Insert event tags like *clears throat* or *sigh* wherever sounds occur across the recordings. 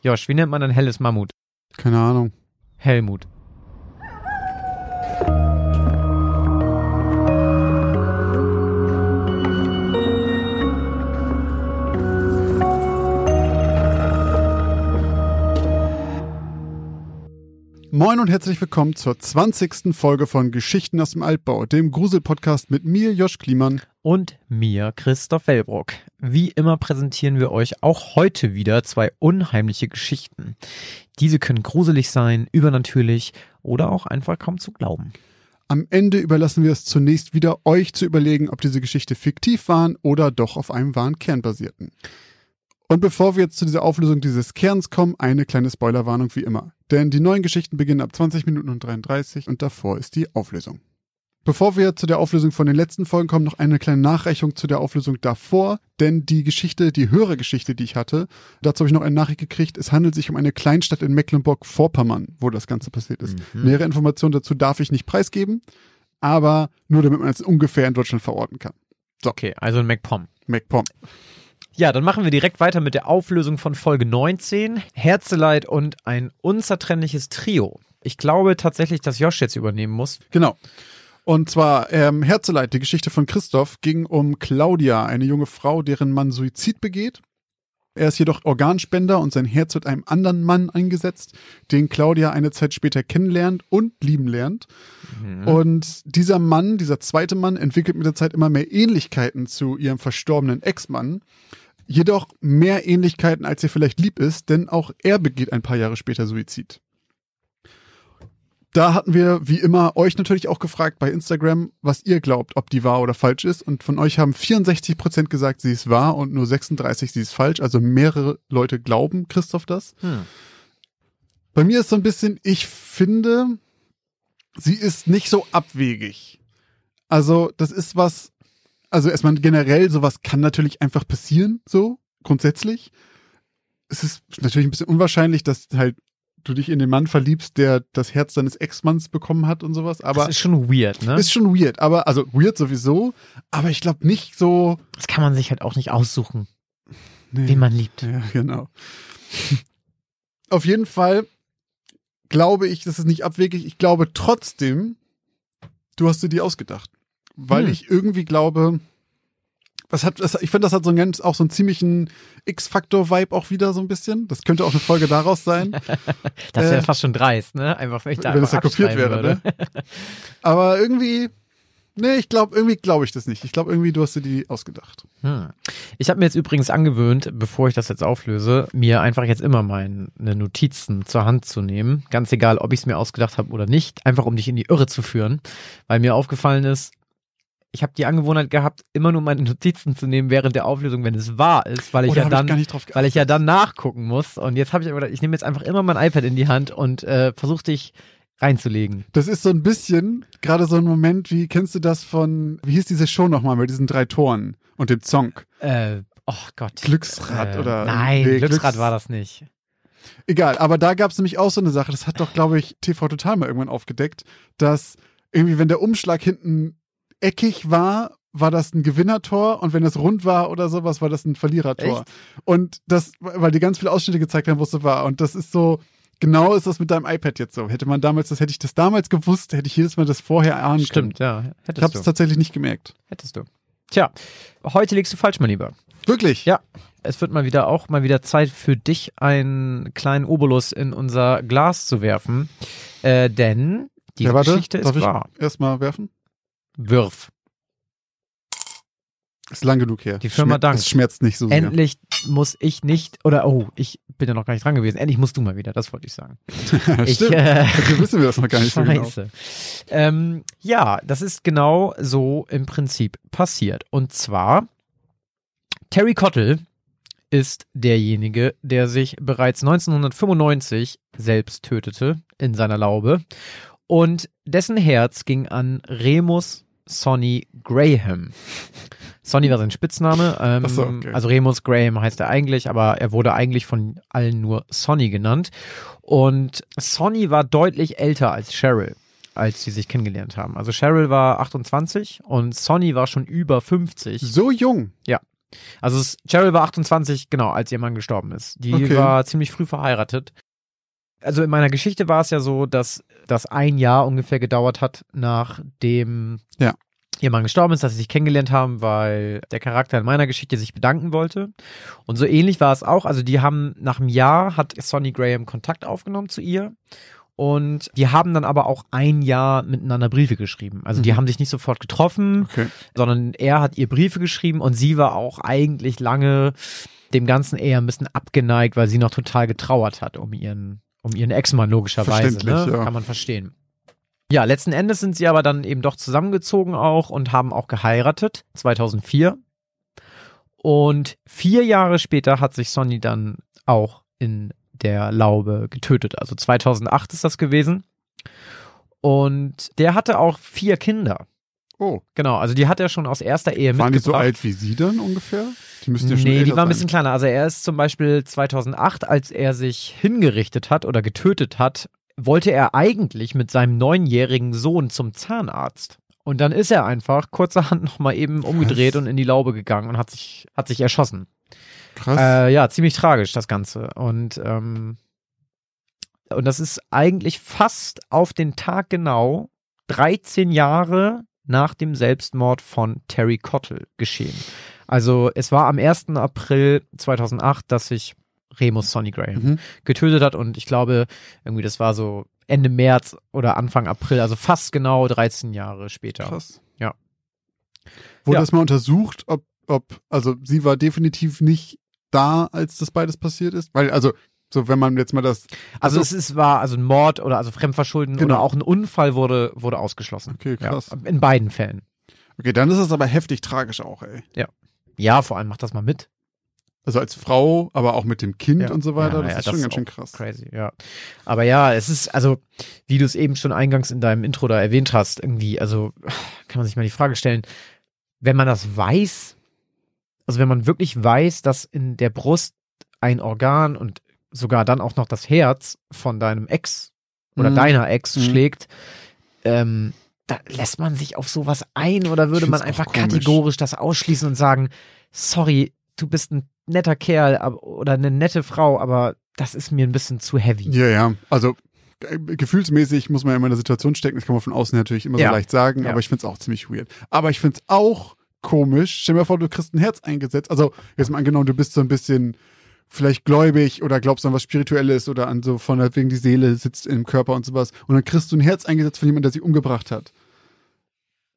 Josh, wie nennt man ein helles Mammut? Keine Ahnung. Helmut. Moin und herzlich willkommen zur 20. Folge von Geschichten aus dem Altbau, dem Grusel-Podcast mit mir, Josh Kliemann. Und mir, Christoph Wellbrock. Wie immer präsentieren wir euch auch heute wieder zwei unheimliche Geschichten. Diese können gruselig sein, übernatürlich oder auch einfach kaum zu glauben. Am Ende überlassen wir es zunächst wieder euch zu überlegen, ob diese Geschichte fiktiv waren oder doch auf einem wahren Kern basierten. Und bevor wir jetzt zu dieser Auflösung dieses Kerns kommen, eine kleine Spoilerwarnung wie immer. Denn die neuen Geschichten beginnen ab 20 Minuten und 33 und davor ist die Auflösung. Bevor wir zu der Auflösung von den letzten Folgen kommen, noch eine kleine Nachreichung zu der Auflösung davor, denn die Geschichte, die höhere Geschichte, die ich hatte, dazu habe ich noch eine Nachricht gekriegt, es handelt sich um eine Kleinstadt in Mecklenburg-Vorpommern, wo das Ganze passiert ist. Mhm. Nähere Informationen dazu darf ich nicht preisgeben, aber nur damit man es ungefähr in Deutschland verorten kann. Okay, also ein MacPom. MacPom. Ja, dann machen wir direkt weiter mit der Auflösung von Folge 19. Herzeleid und ein unzertrennliches Trio. Ich glaube tatsächlich, dass Josh jetzt übernehmen muss. Genau. Und zwar ähm, Herzeleid, die Geschichte von Christoph, ging um Claudia, eine junge Frau, deren Mann Suizid begeht. Er ist jedoch Organspender und sein Herz wird einem anderen Mann eingesetzt, den Claudia eine Zeit später kennenlernt und lieben lernt. Und dieser Mann, dieser zweite Mann, entwickelt mit der Zeit immer mehr Ähnlichkeiten zu ihrem verstorbenen Ex-Mann. Jedoch mehr Ähnlichkeiten, als ihr vielleicht lieb ist, denn auch er begeht ein paar Jahre später Suizid. Da hatten wir, wie immer, euch natürlich auch gefragt bei Instagram, was ihr glaubt, ob die wahr oder falsch ist. Und von euch haben 64% gesagt, sie ist wahr und nur 36, sie ist falsch. Also mehrere Leute glauben Christoph das. Hm. Bei mir ist so ein bisschen, ich finde, sie ist nicht so abwegig. Also, das ist was, also erstmal generell, sowas kann natürlich einfach passieren, so, grundsätzlich. Es ist natürlich ein bisschen unwahrscheinlich, dass halt du dich in den Mann verliebst, der das Herz deines Ex-Manns bekommen hat und sowas, aber das ist schon weird, ne? ist schon weird, aber, also weird sowieso, aber ich glaube nicht so, Das kann man sich halt auch nicht aussuchen, nee. wen man liebt. Ja, genau. *laughs* Auf jeden Fall glaube ich, das ist nicht abwegig. Ich glaube trotzdem, du hast dir die ausgedacht. Weil Hm. ich irgendwie glaube, was hat, das, ich finde, das hat so einen ganz, auch so einen ziemlichen X-Faktor-Vibe auch wieder so ein bisschen. Das könnte auch eine Folge daraus sein. *laughs* Das wäre Äh, fast schon dreist, ne? Einfach, wenn ich da wenn es da kopiert wäre, würde. ne? Aber irgendwie, nee, ich glaube, irgendwie glaube ich das nicht. Ich glaube, irgendwie, du hast dir die ausgedacht. Hm. Ich habe mir jetzt übrigens angewöhnt, bevor ich das jetzt auflöse, mir einfach jetzt immer meine Notizen zur Hand zu nehmen. Ganz egal, ob ich es mir ausgedacht habe oder nicht. Einfach um dich in die Irre zu führen. Weil mir aufgefallen ist, ich habe die Angewohnheit gehabt, immer nur meine *laughs* Notizen zu nehmen während der Auflösung, wenn es wahr ist, weil ich Oder ja ich dann drauf weil ich ja dann nachgucken muss. Und jetzt habe ich aber gedacht, ich nehme jetzt einfach immer mein iPad in die Hand und äh, versuche dich reinzulegen. Das ist so ein bisschen gerade so ein Moment, wie kennst du das von, wie hieß diese Show nochmal mit diesen drei Toren und dem Song? Äh, oh Gott. Glücksrad Äh, oder. Nein, nee, Glücksrad Glücks- war das nicht. Egal, aber da gab es nämlich auch so eine Sache, das hat doch, glaube ich, TV Total mal irgendwann aufgedeckt, dass irgendwie, wenn der Umschlag hinten eckig war, war das ein Gewinnertor und wenn es rund war oder sowas, war das ein Verlierertor. Und das, weil die ganz viele Ausschnitte gezeigt haben, wo es so war. Und das ist so, genau ist das mit deinem iPad jetzt so. Hätte man damals, das hätte ich das damals gewusst, hätte ich jedes Mal das vorher ahnen Stimmt, ja. können. Ich Hättest habe du. es tatsächlich nicht gemerkt. Hättest du. Tja, heute liegst du falsch, mein Lieber. Wirklich? Ja. Es wird mal wieder auch mal wieder Zeit für dich, einen kleinen Obolus in unser Glas zu werfen. Äh, denn diese ja, warte, Geschichte ist ich wahr. erstmal werfen? Wirf. Ist lang genug her. Die Firma Schmer- dankt. Es schmerzt nicht so sehr. Endlich muss ich nicht, oder oh, ich bin ja noch gar nicht dran gewesen. Endlich musst du mal wieder, das wollte ich sagen. *laughs* Ich, Stimmt. äh, *laughs* Dafür wissen wir das noch gar nicht so genau. Scheiße. Ähm, ja, das ist genau so im Prinzip passiert. Und zwar, Terry Cottle ist derjenige, der sich bereits 1995 selbst tötete in seiner Laube. Und dessen Herz ging an Remus Sonny Graham. Sonny war sein Spitzname. Ähm, so, okay. Also Remus Graham heißt er eigentlich, aber er wurde eigentlich von allen nur Sonny genannt. Und Sonny war deutlich älter als Cheryl, als sie sich kennengelernt haben. Also Cheryl war 28 und Sonny war schon über 50. So jung. Ja. Also Cheryl war 28, genau, als ihr Mann gestorben ist. Die Okay. war ziemlich früh verheiratet. Also in meiner Geschichte war es ja so, dass das ein Jahr ungefähr gedauert hat, nachdem Ja. ihr Mann gestorben ist, dass sie sich kennengelernt haben, weil der Charakter in meiner Geschichte sich bedanken wollte. Und so ähnlich war es auch. Also die haben nach einem Jahr hat Sonny Graham Kontakt aufgenommen zu ihr. Und die haben dann aber auch ein Jahr miteinander Briefe geschrieben. Also die Mhm. haben sich nicht sofort getroffen, Okay. sondern er hat ihr Briefe geschrieben und sie war auch eigentlich lange dem Ganzen eher ein bisschen abgeneigt, weil sie noch total getrauert hat um ihren, um ihren Ex-Mann logischerweise. Ne? Ja. Kann man verstehen. Ja, letzten Endes sind sie aber dann eben doch zusammengezogen auch und haben auch geheiratet, 2004. Und vier Jahre später hat sich Sonny dann auch in der Laube getötet. Also 2008 ist das gewesen. Und der hatte auch vier Kinder. Oh, Genau, also die hat er schon aus erster Ehe waren die mitgebracht. so alt wie sie dann ungefähr? Die müssten ja schon nee, die waren ein bisschen kleiner. Also er ist zum Beispiel 2008, als er sich hingerichtet hat oder getötet hat, wollte er eigentlich mit seinem neunjährigen Sohn zum Zahnarzt. Und dann ist er einfach kurzerhand *laughs* nochmal eben umgedreht Was? und in die Laube gegangen und hat sich, hat sich erschossen. Krass. Äh, ja, ziemlich tragisch, das Ganze. Und, ähm, und das ist eigentlich fast auf den Tag genau 13 Jahre nach dem Selbstmord von Terry Cottle geschehen. Also es war am 1. April 2008, dass sich Remus Sonny Graham Mhm. getötet hat und ich glaube, irgendwie das war so Ende März oder Anfang April, also fast genau 13 Jahre später. Krass. Ja. Wurde Ja. das mal untersucht, ob, ob, also sie war definitiv nicht da, als das beides passiert ist? Weil, also, so wenn man jetzt mal das. Also Also- es ist, war also ein Mord oder also Fremdverschulden Genau. oder auch ein Unfall wurde, wurde ausgeschlossen. Okay, krass. Ja, in beiden Fällen. Okay, dann ist es aber heftig tragisch auch, ey. Ja, vor allem macht das mal mit. Also als Frau, aber auch mit dem Kind Ja. und so weiter, Ja, das ja, ist das schon ist ganz schön krass. Crazy, ja. Aber ja, es ist, also, wie du es eben schon eingangs in deinem Intro da erwähnt hast, irgendwie, also, kann man sich mal die Frage stellen, wenn man das weiß, also wenn man wirklich weiß, dass in der Brust ein Organ und sogar dann auch noch das Herz von deinem Ex oder Mhm. deiner Ex Mhm. schlägt, ähm, da lässt man sich auf sowas ein oder würde man einfach kategorisch das ausschließen und sagen, sorry, du bist ein netter Kerl oder eine nette Frau, aber das ist mir ein bisschen zu heavy. Ja, ja. Also äh, gefühlsmäßig muss man ja immer in der Situation stecken. Das kann man von außen natürlich immer Ja. so leicht sagen, Ja. aber ich finde es auch ziemlich weird. Aber ich finde es auch komisch. Stell dir mal vor, du kriegst ein Herz eingesetzt. Also jetzt mal angenommen, du bist so ein bisschen vielleicht gläubig oder glaubst an was Spirituelles oder an so von wegen die Seele sitzt im Körper und sowas. Und dann kriegst du ein Herz eingesetzt von jemandem, der sich umgebracht hat.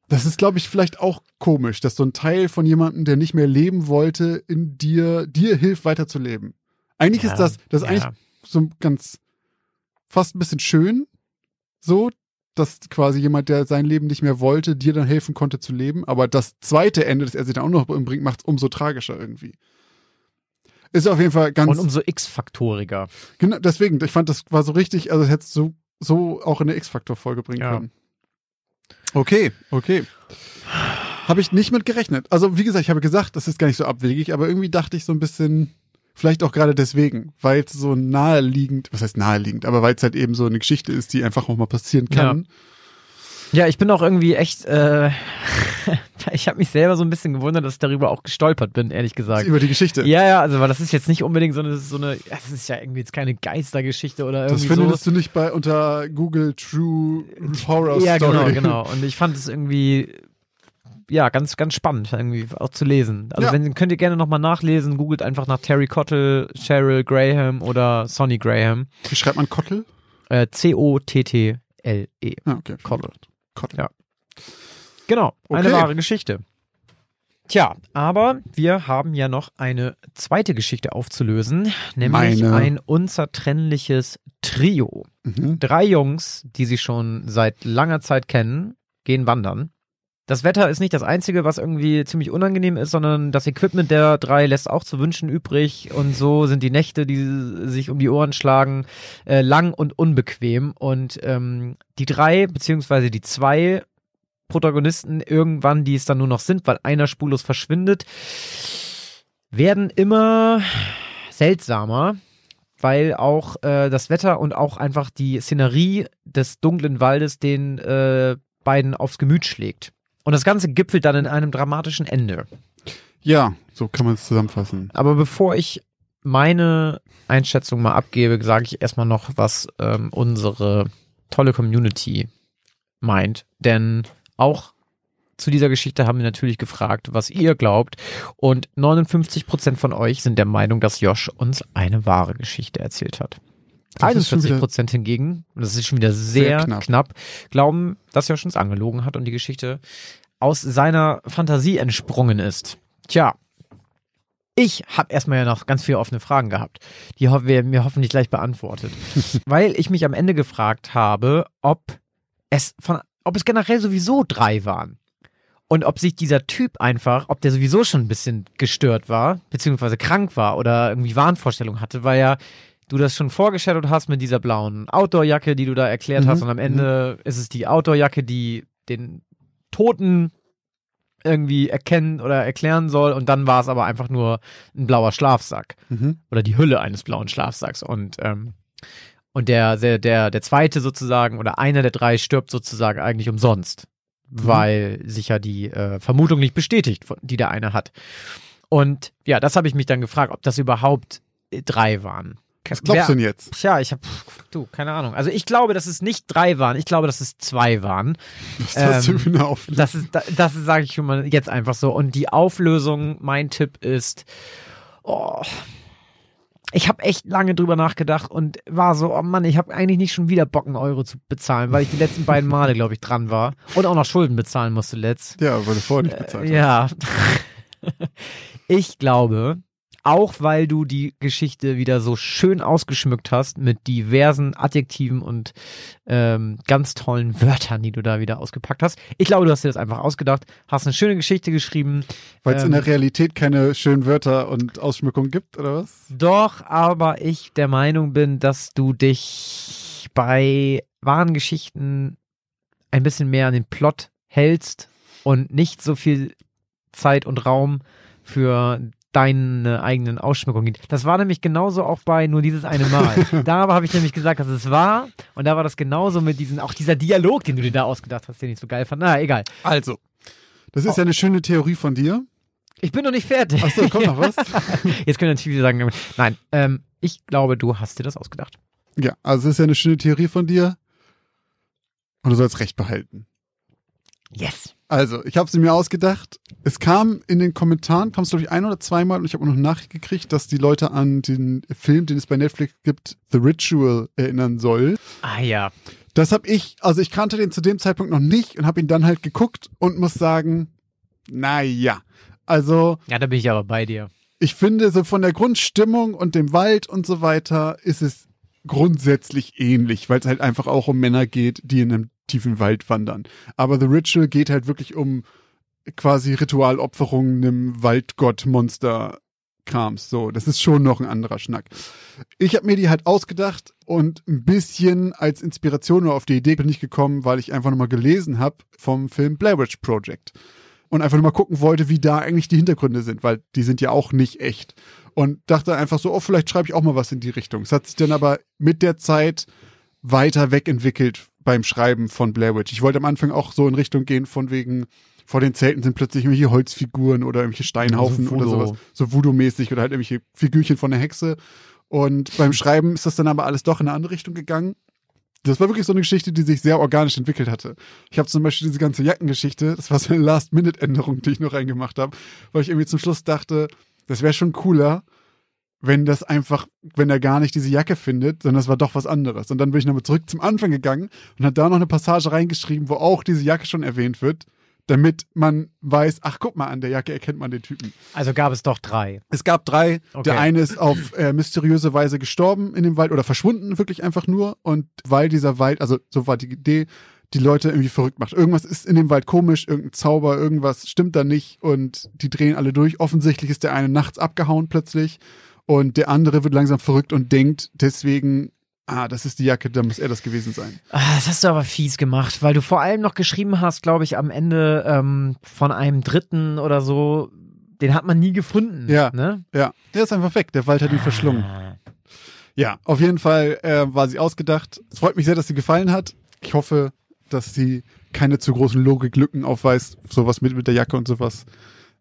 Das ist, glaube ich, vielleicht auch komisch, dass so ein Teil von jemandem, der nicht mehr leben wollte, in dir, dir hilft, weiterzuleben. Eigentlich Ja, ist das, das ist ja. eigentlich so ganz fast ein bisschen schön, so, dass quasi jemand, der sein Leben nicht mehr wollte, dir dann helfen konnte zu leben. Aber das zweite Ende, das er sich dann auch noch umbringt, macht es umso tragischer irgendwie. Ist auf jeden Fall ganz. Und umso x-faktoriger. genau, deswegen, ich fand, das war so richtig, also es hätte es so, so auch in der X-Faktor-Folge bringen Ja. können. Okay, okay. Habe ich nicht mit gerechnet. Also, wie gesagt, ich habe gesagt, das ist gar nicht so abwegig, aber irgendwie dachte ich so ein bisschen, vielleicht auch gerade deswegen, weil es so naheliegend, was heißt naheliegend, aber weil es halt eben so eine Geschichte ist, die einfach auch mal passieren kann. Ja, ich bin auch irgendwie echt, äh, *laughs* ich habe mich selber so ein bisschen gewundert, dass ich darüber auch gestolpert bin, ehrlich gesagt. Über die Geschichte. Ja, ja, also weil das ist jetzt nicht unbedingt so eine, so eine, das ist ja irgendwie jetzt keine Geistergeschichte oder das irgendwie findest so. du nicht bei unter Google True Horror ja, Story. genau, genau. *laughs* Und ich fand es irgendwie, ja, ganz, ganz spannend irgendwie auch zu lesen. Also Ja. wenn, könnt ihr gerne nochmal nachlesen, googelt einfach nach Terry Cottle, Cheryl Graham oder Sonny Graham. Wie schreibt man Kottel? Äh, C-O-T-T-L-E. Ah, okay. Cottle. Kottel. Ja. Genau, eine Okay. wahre Geschichte. Tja, aber wir haben ja noch eine zweite Geschichte aufzulösen, nämlich Meine. ein unzertrennliches Trio. Mhm. Drei Jungs, die sie schon seit langer Zeit kennen, gehen wandern. Das Wetter ist nicht das Einzige, was irgendwie ziemlich unangenehm ist, sondern das Equipment der drei lässt auch zu wünschen übrig. Und so sind die Nächte, die sich um die Ohren schlagen, äh, lang und unbequem. Und ähm, die drei, beziehungsweise die zwei Protagonisten irgendwann, die es dann nur noch sind, weil einer spurlos verschwindet, werden immer seltsamer, weil auch äh, das Wetter und auch einfach die Szenerie des dunklen Waldes den äh, beiden aufs Gemüt schlägt. Und das Ganze gipfelt dann in einem dramatischen Ende. Ja, so kann man es zusammenfassen. Aber bevor ich meine Einschätzung mal abgebe, sage ich erstmal noch, was ähm, unsere tolle Community meint. Denn auch zu dieser Geschichte haben wir natürlich gefragt, was ihr glaubt. Und 59 Prozent von euch sind der Meinung, dass Josh uns eine wahre Geschichte erzählt hat. Das ist schon 41 wieder- Prozent hingegen, und das ist schon wieder sehr, Sehr knapp. knapp. glauben, dass Josh uns angelogen hat und die Geschichte aus seiner Fantasie entsprungen ist. Tja, ich habe erstmal ja noch ganz viele offene Fragen gehabt, die ho werden mir hoffentlich gleich beantwortet, *laughs* weil ich mich am Ende gefragt habe, ob es von, ob es generell sowieso drei waren und ob sich dieser Typ einfach, ob der sowieso schon ein bisschen gestört war, beziehungsweise krank war oder irgendwie Wahnvorstellungen hatte, weil ja du das schon vorgestellt hast mit dieser blauen Outdoorjacke, die du da erklärt Mhm, hast und am Ende ist es die Outdoorjacke, die den Toten irgendwie erkennen oder erklären soll und dann war es aber einfach nur ein blauer Schlafsack Mhm. oder die Hülle eines blauen Schlafsacks und ähm, und der, der der der zweite sozusagen oder einer der drei stirbt sozusagen eigentlich umsonst, weil sich ja die äh, Vermutung nicht bestätigt, die der eine hat. Und ja, das habe ich mich dann gefragt, ob das überhaupt drei waren. Was glaubst du denn jetzt? Tja, ich habe du keine Ahnung. Also ich glaube, dass es nicht drei waren. Ich glaube, dass es zwei waren. *laughs* Was hast du Ähm, für eine Auflösung? Das ist, da- das sage ich schon mal jetzt einfach so. Und die Auflösung, mein Tipp ist, oh, ich habe echt lange drüber nachgedacht und war so, oh Mann, ich habe eigentlich nicht schon wieder Bock, einen Euro zu bezahlen, weil ich die letzten beiden Male, glaube ich, dran war und auch noch Schulden bezahlen musste letzt. Ja, weil du vorher nicht bezahlt hast. Ja. *laughs* ich glaube, auch weil du die Geschichte wieder so schön ausgeschmückt hast mit diversen Adjektiven und ähm, ganz tollen Wörtern, die du da wieder ausgepackt hast. Ich glaube, du hast dir das einfach ausgedacht, hast eine schöne Geschichte geschrieben. Weil es in Ähm, der Realität keine schönen Wörter und Ausschmückungen gibt, oder was? Doch, aber ich der Meinung bin, dass du dich bei wahren Geschichten ein bisschen mehr an den Plot hältst und nicht so viel Zeit und Raum für deine eigenen Ausschmückungen gibt. Das war nämlich genauso auch bei nur dieses eine Mal. *laughs* da aber habe ich nämlich gesagt, dass es war und da war das genauso mit diesen, auch dieser Dialog, den du dir da ausgedacht hast, den ich so geil fand. Na, egal. Also, das ist ja eine schöne Theorie von dir. Ich bin noch nicht fertig. Achso, kommt noch was? *laughs* Jetzt können natürlich wieder sagen, nein, ähm, ich glaube, du hast dir das ausgedacht. ja, also es ist ja eine schöne Theorie von dir. Und du sollst Recht behalten. Yes. Also, ich habe sie mir ausgedacht. Es kam in den Kommentaren, kam es glaube ich ein oder zweimal und ich habe auch noch eine Nachricht gekriegt, dass die Leute an den Film, den es bei Netflix gibt, The Ritual erinnern soll. Ah ja. Das habe ich, also ich kannte den zu dem Zeitpunkt noch nicht und habe ihn dann halt geguckt und muss sagen, naja. Also, Ja, da bin ich aber bei dir. ich finde, so von der Grundstimmung und dem Wald und so weiter ist es grundsätzlich ähnlich, weil es halt einfach auch um Männer geht, die in einem tiefen Wald wandern. Aber The Ritual geht halt wirklich um quasi Ritualopferungen einem Waldgott-Monster. Krams, so, das ist schon noch ein anderer Schnack. Ich habe mir die halt ausgedacht und ein bisschen als Inspiration oder auf die Idee bin ich gekommen, weil ich einfach nochmal gelesen habe vom Film Blair Witch Project und einfach nur mal gucken wollte, wie da eigentlich die Hintergründe sind, weil die sind ja auch nicht echt. Und dachte einfach so, oh, vielleicht schreibe ich auch mal was in die Richtung. Es hat sich dann aber mit der Zeit weiter wegentwickelt beim Schreiben von Blair Witch. Ich wollte am Anfang auch so in Richtung gehen, von wegen, vor den Zelten sind plötzlich irgendwelche Holzfiguren oder irgendwelche Steinhaufen So oder sowas. So Voodoo-mäßig oder halt irgendwelche Figürchen von der Hexe. Und beim Schreiben ist das dann aber alles doch in eine andere Richtung gegangen. Das war wirklich so eine Geschichte, die sich sehr organisch entwickelt hatte. Ich habe zum Beispiel diese ganze Jackengeschichte, das war so eine Last-Minute-Änderung, die ich noch reingemacht habe, weil ich irgendwie zum Schluss dachte, das wäre schon cooler, wenn das einfach, wenn er gar nicht diese Jacke findet, sondern das war doch was anderes. Und dann bin ich nochmal zurück zum Anfang gegangen und habe da noch eine Passage reingeschrieben, wo auch diese Jacke schon erwähnt wird, damit man weiß, ach guck mal, an der Jacke erkennt man den Typen. Also gab es doch drei. Es gab drei. Okay. Der eine ist auf äh, mysteriöse Weise gestorben in dem Wald oder verschwunden, wirklich einfach nur. Und weil dieser Wald, also so war die Idee, die Leute irgendwie verrückt macht. Irgendwas ist in dem Wald komisch, irgendein Zauber, irgendwas stimmt da nicht und die drehen alle durch. Offensichtlich ist der eine nachts abgehauen plötzlich und der andere wird langsam verrückt und denkt deswegen, ah, das ist die Jacke, da muss er das gewesen sein. Ah, Das hast du aber fies gemacht, weil du vor allem noch geschrieben hast, glaube ich, am Ende ähm, von einem Dritten oder so. Den hat man nie gefunden. Ja. Ne? Ja, der ist einfach weg, der Wald hat ihn verschlungen. Ah. Ja, auf jeden Fall äh, war sie ausgedacht. Es freut mich sehr, dass sie gefallen hat. Ich hoffe, dass sie keine zu großen Logiklücken aufweist, sowas mit, mit der Jacke und sowas.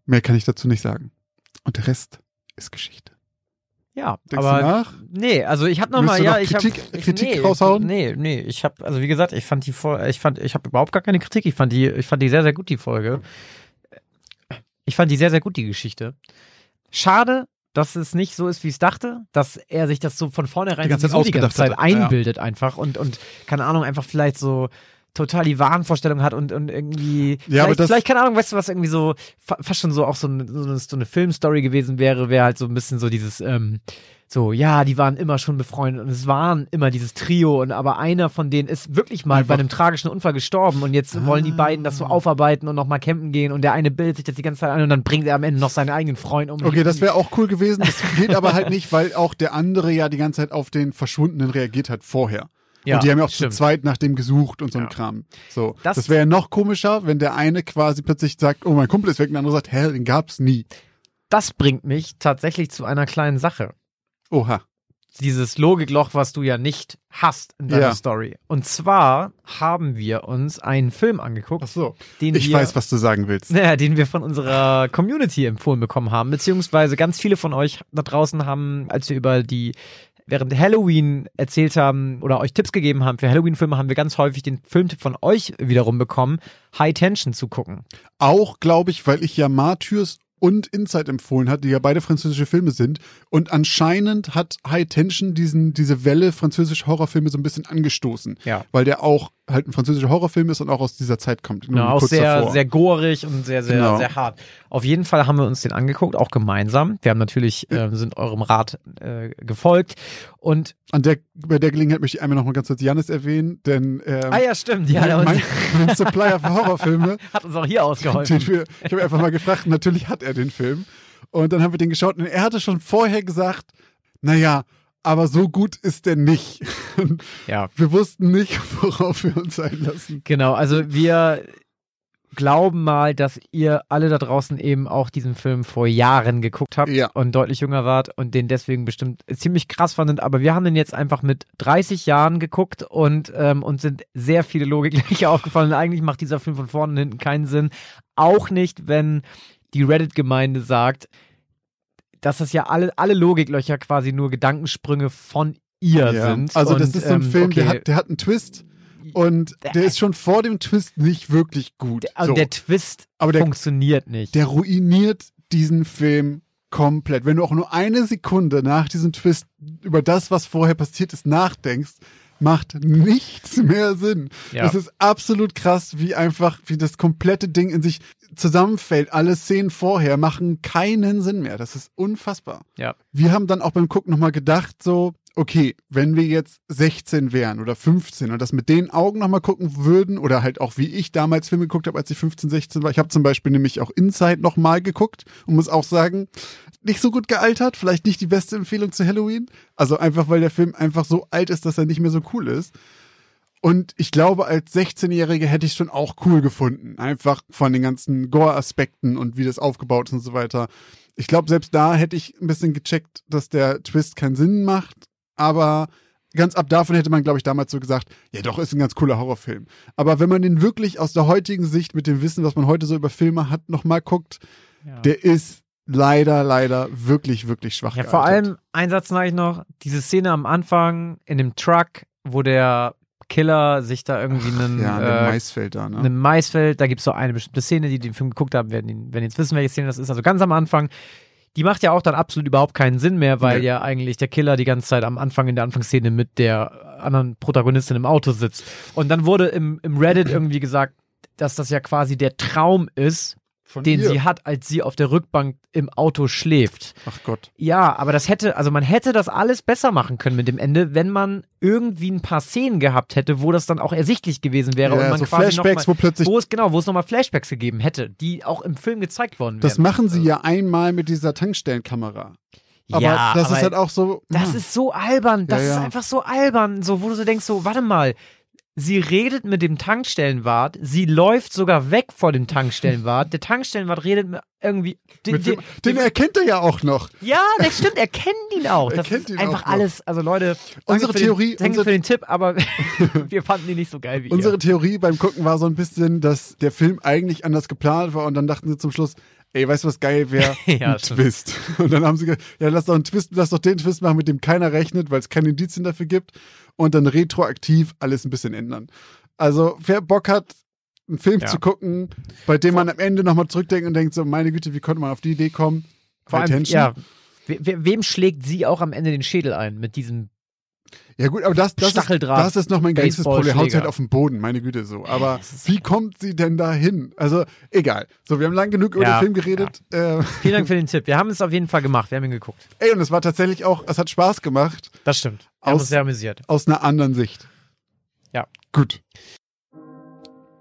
Mehr kann ich dazu nicht sagen. Und der Rest ist Geschichte. Ja, Denkst aber du nach? nee, also ich habe noch Willst mal ja, ich habe Kritik- Kritik raushauen? Nee, nee, ich habe also wie gesagt, ich fand die Folge, ich fand ich habe überhaupt gar keine Kritik, ich fand die ich fand die sehr sehr gut die Folge. Ich fand die sehr sehr gut die Geschichte. Schade, dass es nicht so ist, wie ich es dachte, dass er sich das so von vornherein Die ganze Zeit die ganze Zeit hatte. Ja. einbildet einfach und und keine Ahnung, einfach vielleicht so total die Wahnvorstellung hat und, und irgendwie Ja, aber vielleicht, das- vielleicht keine Ahnung, weißt du, was irgendwie so fa fast schon so auch so eine, so eine, so eine Filmstory gewesen wäre, wäre halt so ein bisschen so dieses ähm, so, ja, die waren immer schon befreundet und es waren immer dieses Trio und aber einer von denen ist wirklich mal Einfach- bei einem tragischen Unfall gestorben und jetzt wollen die beiden das so aufarbeiten und nochmal campen gehen und der eine bildet sich das die ganze Zeit ein und dann bringt er am Ende noch seinen eigenen Freund um. Okay, das wäre auch cool gewesen. Das geht aber halt nicht, weil auch der andere ja die ganze Zeit auf den Verschwundenen reagiert hat vorher. Ja, und die haben ja auch stimmt. zu zweit nach dem gesucht und so ein Ja. Kram. So. Das- Das, wäre ja noch komischer, wenn der eine quasi plötzlich sagt, oh, mein Kumpel ist weg, und der andere sagt, hä, den gab's nie. Das bringt mich tatsächlich zu einer kleinen Sache. Oha. Dieses Logikloch, was du ja nicht hast in deiner Ja. Story. Und zwar haben wir uns einen Film angeguckt, Ach so. den Ich wir weiß, was du sagen willst. Naja, den wir von unserer Community empfohlen bekommen haben, beziehungsweise ganz viele von euch da draußen haben, als wir über die während Halloween erzählt haben oder euch Tipps gegeben haben für Halloween-Filme, haben wir ganz häufig den Filmtipp von euch wiederum bekommen, High Tension zu gucken. Auch, glaube ich, weil ich ja Martyrs und Inside empfohlen hat, die ja beide französische Filme sind. Und anscheinend hat High Tension diesen, diese Welle französischer Horrorfilme so ein bisschen angestoßen. Ja. Weil der auch halt ein französischer Horrorfilm ist und auch aus dieser Zeit kommt. Genau, auch sehr, davor. sehr gorig und sehr, sehr, Genau. sehr hart. Auf jeden Fall haben wir uns den angeguckt, auch gemeinsam. Wir haben natürlich, äh, sind eurem Rat äh, gefolgt. Und, An der, bei der Gelegenheit möchte ich einmal noch mal ganz kurz Janis erwähnen, denn ähm, ah ja, stimmt, ja, mein, mein, mein Supplier für Horrorfilme, *laughs* hat uns auch hier ausgeholfen. wir, ich habe einfach mal gefragt, natürlich hat er den Film. Und dann haben wir den geschaut und er hatte schon vorher gesagt, naja, aber so gut ist der nicht. *laughs* Ja, wir wussten nicht, worauf wir uns einlassen. Genau, also wir glauben mal, dass ihr alle da draußen eben auch diesen Film vor Jahren geguckt habt Ja. und deutlich jünger wart und den deswegen bestimmt ziemlich krass fandet. Aber wir haben den jetzt einfach mit 30 Jahren geguckt und ähm, uns sind sehr viele Logiklöcher *laughs* aufgefallen. Eigentlich macht dieser Film von vorne und hinten keinen Sinn. Auch nicht, wenn die Reddit-Gemeinde sagt, dass das ja alle, alle Logiklöcher quasi nur Gedankensprünge von ihr Ja. sind. Also das Und, ist so ein ähm, Film, der, okay. hat, der hat einen Twist und der ist schon vor dem Twist nicht wirklich gut. Also so. der Twist Aber der, funktioniert nicht. der ruiniert diesen Film komplett. Wenn du auch nur eine Sekunde nach diesem Twist über das, was vorher passiert ist, nachdenkst, macht nichts mehr Sinn. Ja. Das ist absolut krass, wie einfach, wie das komplette Ding in sich zusammenfällt. Alle Szenen vorher machen keinen Sinn mehr. Das ist unfassbar. Ja. Wir haben dann auch beim Gucken nochmal gedacht, so, okay, wenn wir jetzt 16 wären oder 15 und das mit den Augen nochmal gucken würden oder halt auch wie ich damals Filme geguckt habe, als ich 15, 16 war. Ich habe zum Beispiel nämlich auch Inside nochmal geguckt und muss auch sagen, nicht so gut gealtert, vielleicht nicht die beste Empfehlung zu Halloween. Also einfach, weil der Film einfach so alt ist, dass er nicht mehr so cool ist. Und ich glaube, als 16-Jährige hätte ich schon auch cool gefunden. Einfach von den ganzen Gore-Aspekten und wie das aufgebaut ist und so weiter. Ich glaube, selbst da hätte ich ein bisschen gecheckt, dass der Twist keinen Sinn macht. Aber ganz ab davon hätte man, glaube ich, damals so gesagt, ja doch, ist ein ganz cooler Horrorfilm. Aber wenn man den wirklich aus der heutigen Sicht mit dem Wissen, was man heute so über Filme hat, nochmal guckt, Ja. der ist leider, leider wirklich, wirklich schwach Ja, vor gealtert. allem, ein Satz sage ich noch, diese Szene am Anfang in dem Truck, wo der Killer sich da irgendwie einen, Ja, äh, Maisfeld da, ne? einem Maisfeld, da gibt es so eine bestimmte Szene, die den Film geguckt haben, werden, werden jetzt wissen, welche Szene das ist. Also ganz am Anfang, die macht ja auch dann absolut überhaupt keinen Sinn mehr, weil Nee. ja eigentlich der Killer die ganze Zeit am Anfang in der Anfangsszene mit der anderen Protagonistin im Auto sitzt. Und dann wurde im, im Reddit irgendwie gesagt, dass das ja quasi der Traum ist, Von den ihr. sie hat, als sie auf der Rückbank im Auto schläft. Ach Gott. Ja, aber das hätte, also man hätte das alles besser machen können mit dem Ende, wenn man irgendwie ein paar Szenen gehabt hätte, wo das dann auch ersichtlich gewesen wäre und Ja, man so quasi Flashbacks, noch wo plötzlich mal, wo es genau, wo es nochmal Flashbacks gegeben hätte, die auch im Film gezeigt worden wären. Das machen sie Also, ja einmal mit dieser Tankstellenkamera. Aber ja, das aber ist halt auch so. das hm, ist so albern, das Ja, ja. ist einfach so albern, so wo du so denkst, so warte mal, sie redet mit dem Tankstellenwart, sie läuft sogar weg vor dem Tankstellenwart, der Tankstellenwart redet mit irgendwie den, mit dem, den, den erkennt er ja auch noch. Ja, das stimmt, er kennt ihn auch. Er Das kennt ihn einfach auch noch. alles. Also Leute, Unsere für Theorie- den, danke unsere- für den Tipp, aber *laughs* wir fanden ihn nicht so geil wie Unsere ihr. Theorie beim Gucken war so ein bisschen, dass der Film eigentlich anders geplant war und dann dachten sie zum Schluss, ey, weißt du, was geil wäre? *laughs* Ja, ein. Twist. Und dann haben sie gesagt, ja, lass doch einen Twist, lass doch den Twist machen, mit dem keiner rechnet, weil es keine Indizien dafür gibt. Und dann retroaktiv alles ein bisschen ändern. Also, wer Bock hat, einen Film Ja. zu gucken, bei dem man am Ende nochmal zurückdenkt und denkt so, meine Güte, wie konnte man auf die Idee kommen? Vor allem, Attention. ja. We we wem schlägt sie auch am Ende den Schädel ein mit diesem Ja gut, aber das, das, ist, das ist noch mein gängigstes Problem. Haut halt auf den Boden, meine Güte so. Aber wie kommt sie denn da hin? Also, egal. So, wir haben lang genug über Ja, den Film geredet. Äh, Vielen Dank für den Tipp. Wir haben es auf jeden Fall gemacht. Wir haben ihn geguckt. ey, und es war tatsächlich auch, es hat Spaß gemacht, Das stimmt. Aus- sehr amüsiert. aus einer anderen Sicht. Ja. Gut.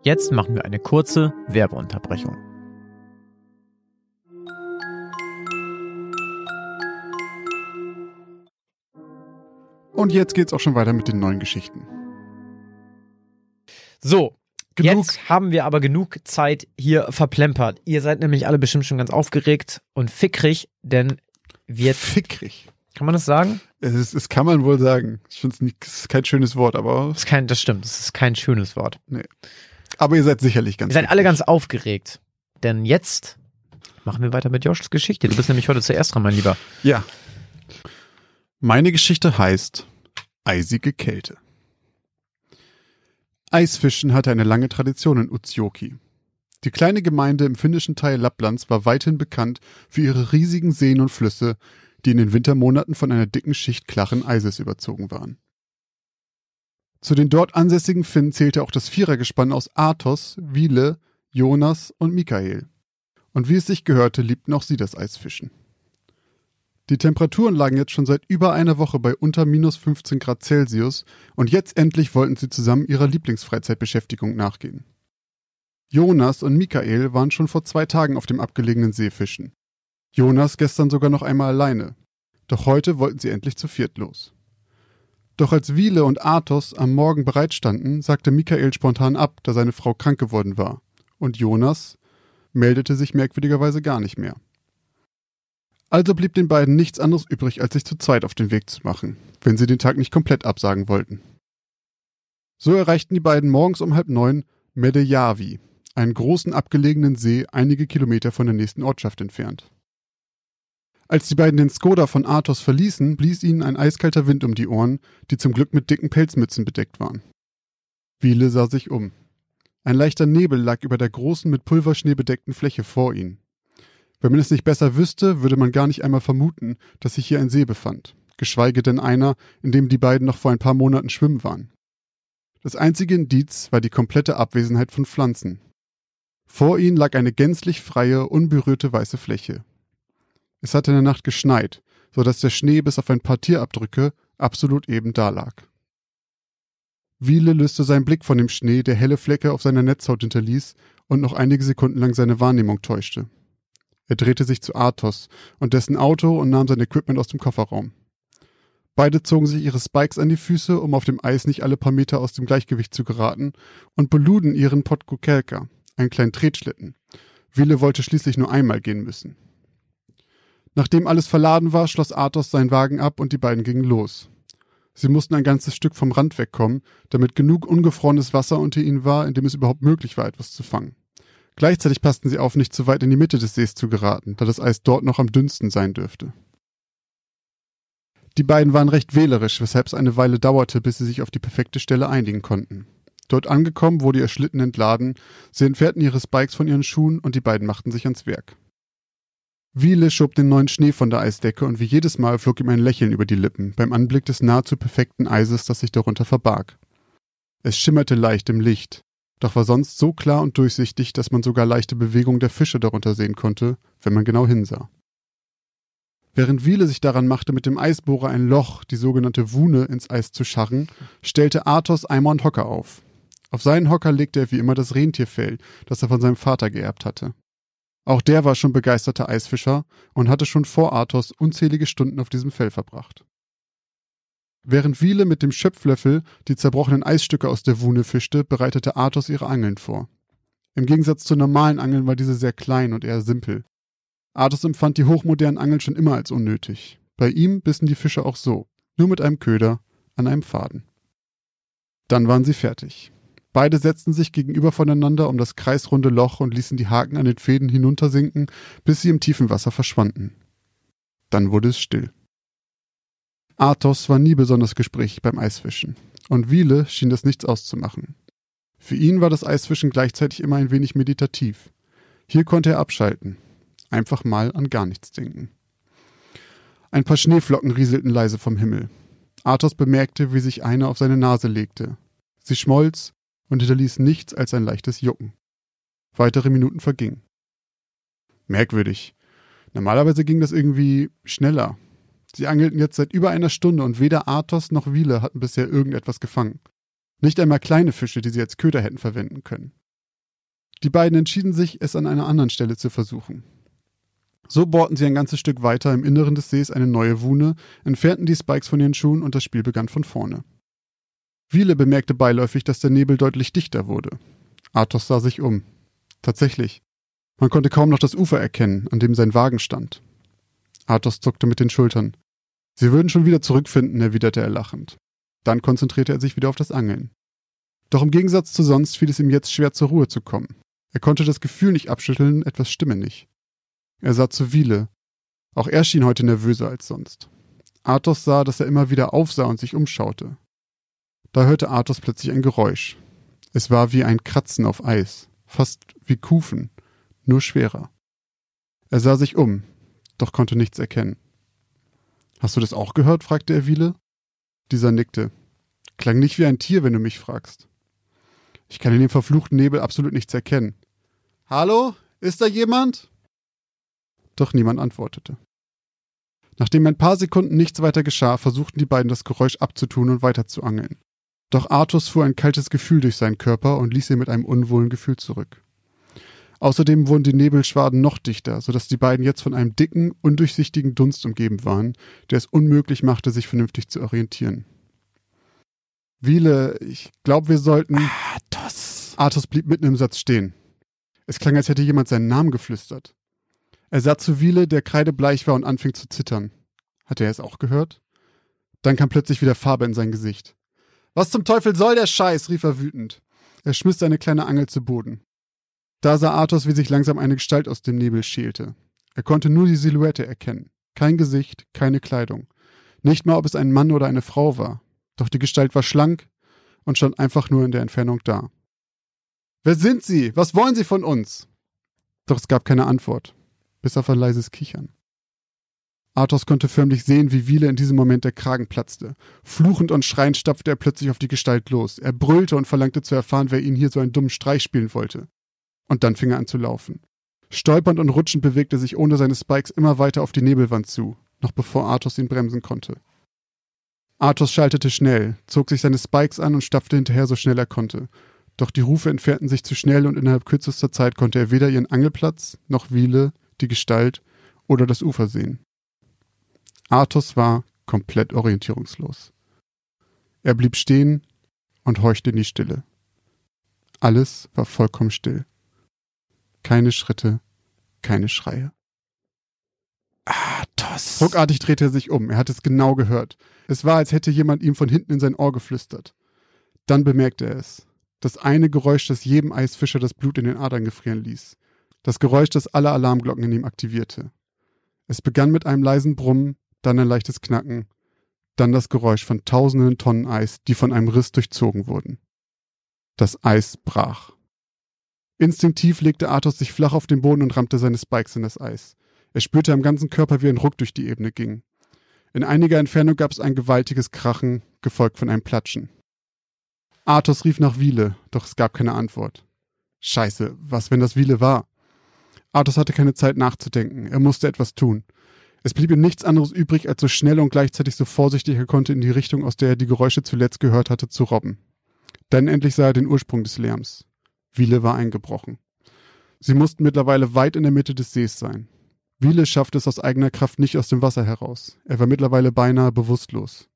Jetzt machen wir eine kurze Werbeunterbrechung. Und jetzt geht's auch schon weiter mit den neuen Geschichten. So, Genug. jetzt haben wir aber genug Zeit hier verplempert. Ihr seid nämlich alle bestimmt schon ganz aufgeregt und fickrig, denn wir, Fickrig. Kann man das sagen? Es, es kann man wohl sagen. Ich finde es es kein schönes Wort, aber, Das, ist kein, das stimmt, das ist kein schönes Wort. aber ihr seid sicherlich ganz Ihr seid alle ganz aufgeregt, denn jetzt machen wir weiter mit Joshs Geschichte. Du bist nämlich heute zuerst dran, mein Lieber. Ja. Meine Geschichte heißt Eisige Kälte. Eisfischen hatte eine lange Tradition in Utsjoki. Die kleine Gemeinde im finnischen Teil Lapplands war weithin bekannt für ihre riesigen Seen und Flüsse, die in den Wintermonaten von einer dicken Schicht klaren Eises überzogen waren. Zu den dort ansässigen Finnen zählte auch das Vierergespann aus Athos, Wiele, Jonas und Michael. Und wie es sich gehörte, liebten auch sie das Eisfischen. Die Temperaturen lagen jetzt schon seit über einer Woche bei unter minus 15 Grad Celsius und jetzt endlich wollten sie zusammen ihrer Lieblingsfreizeitbeschäftigung nachgehen. Jonas und Michael waren schon vor zwei Tagen auf dem abgelegenen See fischen. Jonas gestern sogar noch einmal alleine. Doch heute wollten sie endlich zu viert los. Doch als Wiele und Athos am Morgen bereitstanden, sagte Michael spontan ab, da seine Frau krank geworden war. Und Jonas meldete sich merkwürdigerweise gar nicht mehr. Also blieb den beiden nichts anderes übrig, als sich zu zweit auf den Weg zu machen, wenn sie den Tag nicht komplett absagen wollten. So erreichten die beiden morgens um halb neun Medejavi, einen großen abgelegenen See einige Kilometer von der nächsten Ortschaft entfernt. Als die beiden den Skoda von Athos verließen, blies ihnen ein eiskalter Wind um die Ohren, die zum Glück mit dicken Pelzmützen bedeckt waren. Wiele sah sich um. Ein leichter Nebel lag über der großen mit Pulverschnee bedeckten Fläche vor ihnen. Wenn man es nicht besser wüsste, würde man gar nicht einmal vermuten, dass sich hier ein See befand, geschweige denn einer, in dem die beiden noch vor ein paar Monaten schwimmen waren. Das einzige Indiz war die komplette Abwesenheit von Pflanzen. Vor ihnen lag eine gänzlich freie, unberührte weiße Fläche. Es hatte in der Nacht geschneit, so dass der Schnee bis auf ein paar Tierabdrücke absolut eben dalag. Wiele löste seinen Blick von dem Schnee, der helle Flecke auf seiner Netzhaut hinterließ und noch einige Sekunden lang seine Wahrnehmung täuschte. Er drehte sich zu Athos und dessen Auto und nahm sein Equipment aus dem Kofferraum. Beide zogen sich ihre Spikes an die Füße, um auf dem Eis nicht alle paar Meter aus dem Gleichgewicht zu geraten, und beluden ihren Podkokelka, einen kleinen Tretschlitten. Wille wollte schließlich nur einmal gehen müssen. Nachdem alles verladen war, schloss Athos seinen Wagen ab und die beiden gingen los. Sie mussten ein ganzes Stück vom Rand wegkommen, damit genug ungefrorenes Wasser unter ihnen war, in dem es überhaupt möglich war, etwas zu fangen. Gleichzeitig passten sie auf, nicht zu weit in die Mitte des Sees zu geraten, da das Eis dort noch am dünnsten sein dürfte. Die beiden waren recht wählerisch, weshalb es eine Weile dauerte, bis sie sich auf die perfekte Stelle einigen konnten. Dort angekommen wurde ihr Schlitten entladen, sie entfernten ihre Spikes von ihren Schuhen und die beiden machten sich ans Werk. Wiele schob den neuen Schnee von der Eisdecke und wie jedes Mal flog ihm ein Lächeln über die Lippen beim Anblick des nahezu perfekten Eises, das sich darunter verbarg. Es schimmerte leicht im Licht, doch war sonst so klar und durchsichtig, dass man sogar leichte Bewegung der Fische darunter sehen konnte, wenn man genau hinsah. Während Wiele sich daran machte, mit dem Eisbohrer ein Loch, die sogenannte Wune, ins Eis zu scharren, stellte Athos Eimer und Hocker auf. Auf seinen Hocker legte er wie immer das Rentierfell, das er von seinem Vater geerbt hatte. Auch der war schon begeisterter Eisfischer und hatte schon vor Athos unzählige Stunden auf diesem Fell verbracht. Während Wiele mit dem Schöpflöffel die zerbrochenen Eisstücke aus der Wune fischte, bereitete Athos ihre Angeln vor. Im Gegensatz zu normalen Angeln war diese sehr klein und eher simpel. Athos empfand die hochmodernen Angeln schon immer als unnötig. Bei ihm bissen die Fische auch so, nur mit einem Köder an einem Faden. Dann waren sie fertig. Beide setzten sich gegenüber voneinander um das kreisrunde Loch und ließen die Haken an den Fäden hinuntersinken, bis sie im tiefen Wasser verschwanden. Dann wurde es still. Athos war nie besonders gesprächig beim Eisfischen, und Wiele schien das nichts auszumachen. Für ihn war das Eisfischen gleichzeitig immer ein wenig meditativ. Hier konnte er abschalten, einfach mal an gar nichts denken. Ein paar Schneeflocken rieselten leise vom Himmel. Athos bemerkte, wie sich eine auf seine Nase legte. Sie schmolz und hinterließ nichts als ein leichtes Jucken. Weitere Minuten vergingen. Merkwürdig. Normalerweise ging das irgendwie schneller. Sie angelten jetzt seit über einer Stunde und weder Athos noch Wiele hatten bisher irgendetwas gefangen. Nicht einmal kleine Fische, die sie als Köder hätten verwenden können. Die beiden entschieden sich, es an einer anderen Stelle zu versuchen. So bohrten sie ein ganzes Stück weiter im Inneren des Sees eine neue Wune, entfernten die Spikes von ihren Schuhen und das Spiel begann von vorne. Wiele bemerkte beiläufig, dass der Nebel deutlich dichter wurde. Athos sah sich um. Tatsächlich. Man konnte kaum noch das Ufer erkennen, an dem sein Wagen stand. Athos zuckte mit den Schultern. Sie würden schon wieder zurückfinden, erwiderte er lachend. Dann konzentrierte er sich wieder auf das Angeln. Doch im Gegensatz zu sonst fiel es ihm jetzt schwer zur Ruhe zu kommen. Er konnte das Gefühl nicht abschütteln, etwas stimme nicht. Er sah zu Wiele. Auch er schien heute nervöser als sonst. Athos sah, dass er immer wieder aufsah und sich umschaute. Da hörte Athos plötzlich ein Geräusch. Es war wie ein Kratzen auf Eis, fast wie Kufen, nur schwerer. Er sah sich um, doch konnte nichts erkennen. Hast du das auch gehört? fragte er Wiele. Dieser nickte. Klang nicht wie ein Tier, wenn du mich fragst. Ich kann in dem verfluchten Nebel absolut nichts erkennen. Hallo? Ist da jemand? doch niemand antwortete. Nachdem ein paar Sekunden nichts weiter geschah, versuchten die beiden das Geräusch abzutun und weiter zu angeln. Doch Arthus fuhr ein kaltes Gefühl durch seinen Körper und ließ ihn mit einem unwohlen Gefühl zurück. Außerdem wurden die Nebelschwaden noch dichter, sodass die beiden jetzt von einem dicken, undurchsichtigen Dunst umgeben waren, der es unmöglich machte, sich vernünftig zu orientieren. Wiele, ich glaube, wir sollten. Athos. Arthus blieb mitten im Satz stehen. Es klang, als hätte jemand seinen Namen geflüstert. Er sah zu Wiele, der kreidebleich war und anfing zu zittern. Hatte er es auch gehört? Dann kam plötzlich wieder Farbe in sein Gesicht. Was zum Teufel soll der Scheiß? rief er wütend. Er schmiss seine kleine Angel zu Boden. Da sah Athos, wie sich langsam eine Gestalt aus dem Nebel schälte. Er konnte nur die Silhouette erkennen. Kein Gesicht, keine Kleidung. Nicht mal, ob es ein Mann oder eine Frau war. Doch die Gestalt war schlank und stand einfach nur in der Entfernung da. Wer sind Sie? Was wollen Sie von uns? Doch es gab keine Antwort bis auf ein leises Kichern. Athos konnte förmlich sehen, wie Wiele in diesem Moment der Kragen platzte. Fluchend und schreiend stapfte er plötzlich auf die Gestalt los. Er brüllte und verlangte zu erfahren, wer ihn hier so einen dummen Streich spielen wollte. Und dann fing er an zu laufen. Stolpernd und rutschend bewegte er sich ohne seine Spikes immer weiter auf die Nebelwand zu, noch bevor Athos ihn bremsen konnte. Athos schaltete schnell, zog sich seine Spikes an und stapfte hinterher so schnell er konnte. Doch die Rufe entfernten sich zu schnell und innerhalb kürzester Zeit konnte er weder ihren Angelplatz noch Wiele die Gestalt oder das Ufer sehen. Athos war komplett orientierungslos. Er blieb stehen und horchte in die Stille. Alles war vollkommen still. Keine Schritte, keine Schreie. Athos. Ruckartig drehte er sich um. Er hatte es genau gehört. Es war, als hätte jemand ihm von hinten in sein Ohr geflüstert. Dann bemerkte er es. Das eine Geräusch, das jedem Eisfischer das Blut in den Adern gefrieren ließ. Das Geräusch, das alle Alarmglocken in ihm aktivierte. Es begann mit einem leisen Brummen, dann ein leichtes Knacken, dann das Geräusch von tausenden Tonnen Eis, die von einem Riss durchzogen wurden. Das Eis brach. Instinktiv legte Athos sich flach auf den Boden und rammte seine Spikes in das Eis. Er spürte am ganzen Körper, wie ein Ruck durch die Ebene ging. In einiger Entfernung gab es ein gewaltiges Krachen, gefolgt von einem Platschen. Athos rief nach Wiele, doch es gab keine Antwort. Scheiße, was, wenn das Wiele war? Arthus hatte keine Zeit nachzudenken. Er musste etwas tun. Es blieb ihm nichts anderes übrig, als so schnell und gleichzeitig so vorsichtig er konnte in die Richtung, aus der er die Geräusche zuletzt gehört hatte, zu robben. Dann endlich sah er den Ursprung des Lärms. Wiele war eingebrochen. Sie mussten mittlerweile weit in der Mitte des Sees sein. Wiele schaffte es aus eigener Kraft nicht aus dem Wasser heraus. Er war mittlerweile beinahe bewusstlos.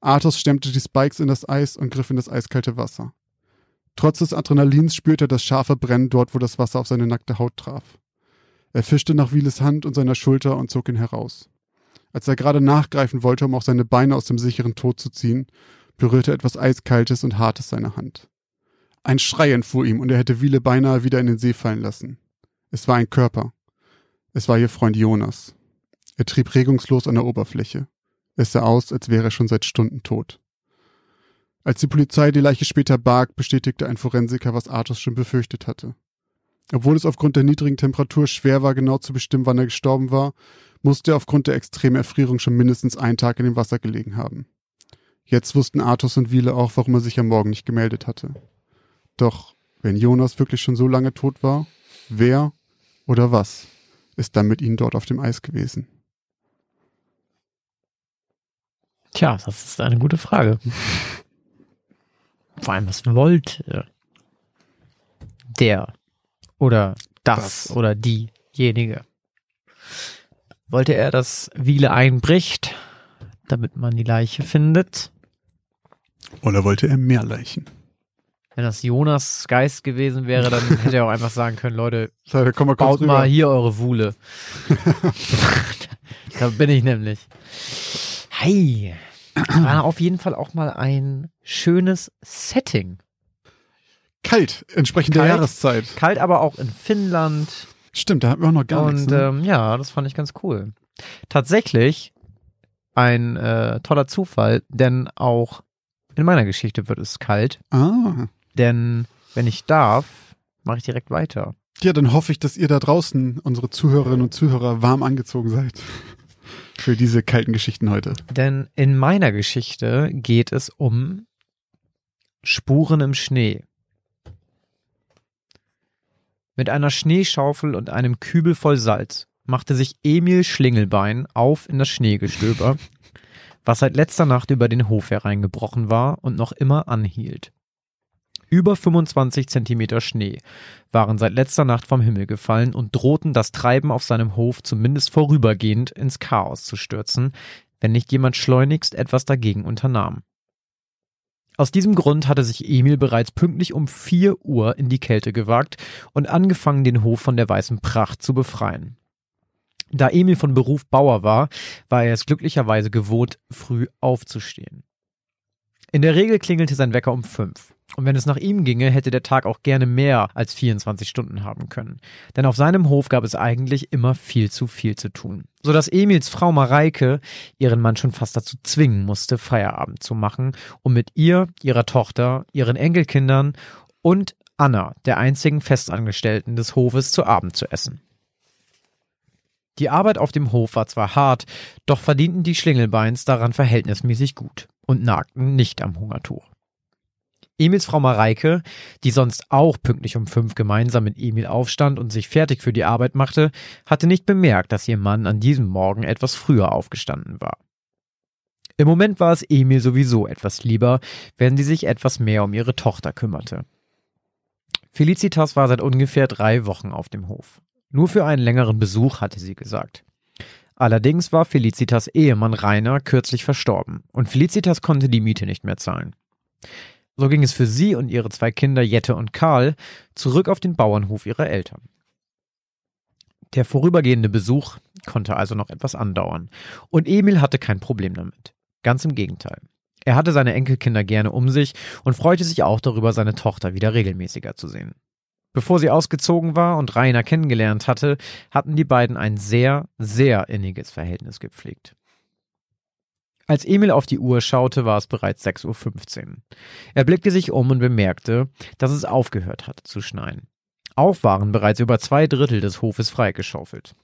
Arthos stemmte die Spikes in das Eis und griff in das eiskalte Wasser. Trotz des Adrenalins spürte er das scharfe Brennen dort, wo das Wasser auf seine nackte Haut traf. Er fischte nach Wieles Hand und seiner Schulter und zog ihn heraus. Als er gerade nachgreifen wollte, um auch seine Beine aus dem sicheren Tod zu ziehen, berührte etwas Eiskaltes und Hartes seine Hand. Ein Schrei entfuhr ihm und er hätte Wiele beinahe wieder in den See fallen lassen. Es war ein Körper. Es war ihr Freund Jonas. Er trieb regungslos an der Oberfläche. Es sah aus, als wäre er schon seit Stunden tot. Als die Polizei die Leiche später barg, bestätigte ein Forensiker, was Arthurs schon befürchtet hatte. Obwohl es aufgrund der niedrigen Temperatur schwer war, genau zu bestimmen, wann er gestorben war, musste er aufgrund der extremen Erfrierung schon mindestens einen Tag in dem Wasser gelegen haben. Jetzt wussten Arthus und Wiele auch, warum er sich am Morgen nicht gemeldet hatte. Doch, wenn Jonas wirklich schon so lange tot war, wer oder was ist dann mit ihnen dort auf dem Eis gewesen? Tja, das ist eine gute Frage. *laughs* Vor allem, was wollte der oder das, Das. oder diejenige? Wollte er, dass Wiele einbricht, damit man die Leiche findet? Oder wollte er mehr Leichen? Wenn das Jonas Geist gewesen wäre, dann *laughs* hätte er auch einfach sagen können, Leute, Leute, komm mal baut mal hier eure Wule. *laughs* da bin ich nämlich. Hey, war auf jeden Fall auch mal ein schönes Setting. Kalt, entsprechend Kalt. der Jahreszeit. Kalt aber auch in Finnland. Stimmt, da hatten wir auch noch gar und nichts. Ne? ähm, ja, das fand ich ganz cool. Tatsächlich ein äh, toller Zufall, denn auch in meiner Geschichte wird es kalt. ah. Denn wenn ich darf, mache ich direkt weiter. Ja, dann hoffe ich, dass ihr da draußen, unsere Zuhörerinnen und Zuhörer, warm angezogen seid. *laughs* Für diese kalten Geschichten heute. Denn in meiner Geschichte geht es um Spuren im Schnee. Mit einer Schneeschaufel und einem Kübel voll Salz machte sich Emil Schlingelbein auf in das Schneegestöber, was seit letzter Nacht über den Hof hereingebrochen war und noch immer anhielt. Über 25 Zentimeter Schnee waren seit letzter Nacht vom Himmel gefallen und drohten das Treiben auf seinem Hof zumindest vorübergehend ins Chaos zu stürzen, wenn nicht jemand schleunigst etwas dagegen unternahm. Aus diesem Grund hatte sich Emil bereits pünktlich um 4 Uhr in die Kälte gewagt und angefangen, den Hof von der weißen Pracht zu befreien. Da Emil von Beruf Bauer war, war er es glücklicherweise gewohnt, früh aufzustehen. In der Regel klingelte sein Wecker um 5. Und wenn es nach ihm ginge, hätte der Tag auch gerne mehr als 24 Stunden haben können. Denn auf seinem Hof gab es eigentlich immer viel zu viel zu tun. Sodass Emils Frau Mareike ihren Mann schon fast dazu zwingen musste, Feierabend zu machen, um mit ihr, ihrer Tochter, ihren Enkelkindern und Anna, der einzigen Festangestellten des Hofes, zu Abend zu essen. Die Arbeit auf dem Hof war zwar hart, doch verdienten die Schlingelbeins daran verhältnismäßig gut und nagten nicht am Hungertuch. Emils Frau Mareike, die sonst auch pünktlich um fünf gemeinsam mit Emil aufstand und sich fertig für die Arbeit machte, hatte nicht bemerkt, dass ihr Mann an diesem Morgen etwas früher aufgestanden war. Im Moment war es Emil sowieso etwas lieber, wenn sie sich etwas mehr um ihre Tochter kümmerte. Felicitas war seit ungefähr drei Wochen auf dem Hof. Nur für einen längeren Besuch, hatte sie gesagt. Allerdings war Felicitas Ehemann Rainer kürzlich verstorben und Felicitas konnte die Miete nicht mehr zahlen. So ging es für sie und ihre zwei Kinder Jette und Karl zurück auf den Bauernhof ihrer Eltern. Der vorübergehende Besuch konnte also noch etwas andauern und Emil hatte kein Problem damit. Ganz im Gegenteil. Er hatte seine Enkelkinder gerne um sich und freute sich auch darüber, seine Tochter wieder regelmäßiger zu sehen. Bevor sie ausgezogen war und Rainer kennengelernt hatte, hatten die beiden ein sehr, sehr inniges Verhältnis gepflegt. Als Emil auf die Uhr schaute, war es bereits 6.15 Uhr. Er blickte sich um und bemerkte, dass es aufgehört hatte zu schneien. Auch waren bereits über zwei Drittel des Hofes freigeschaufelt.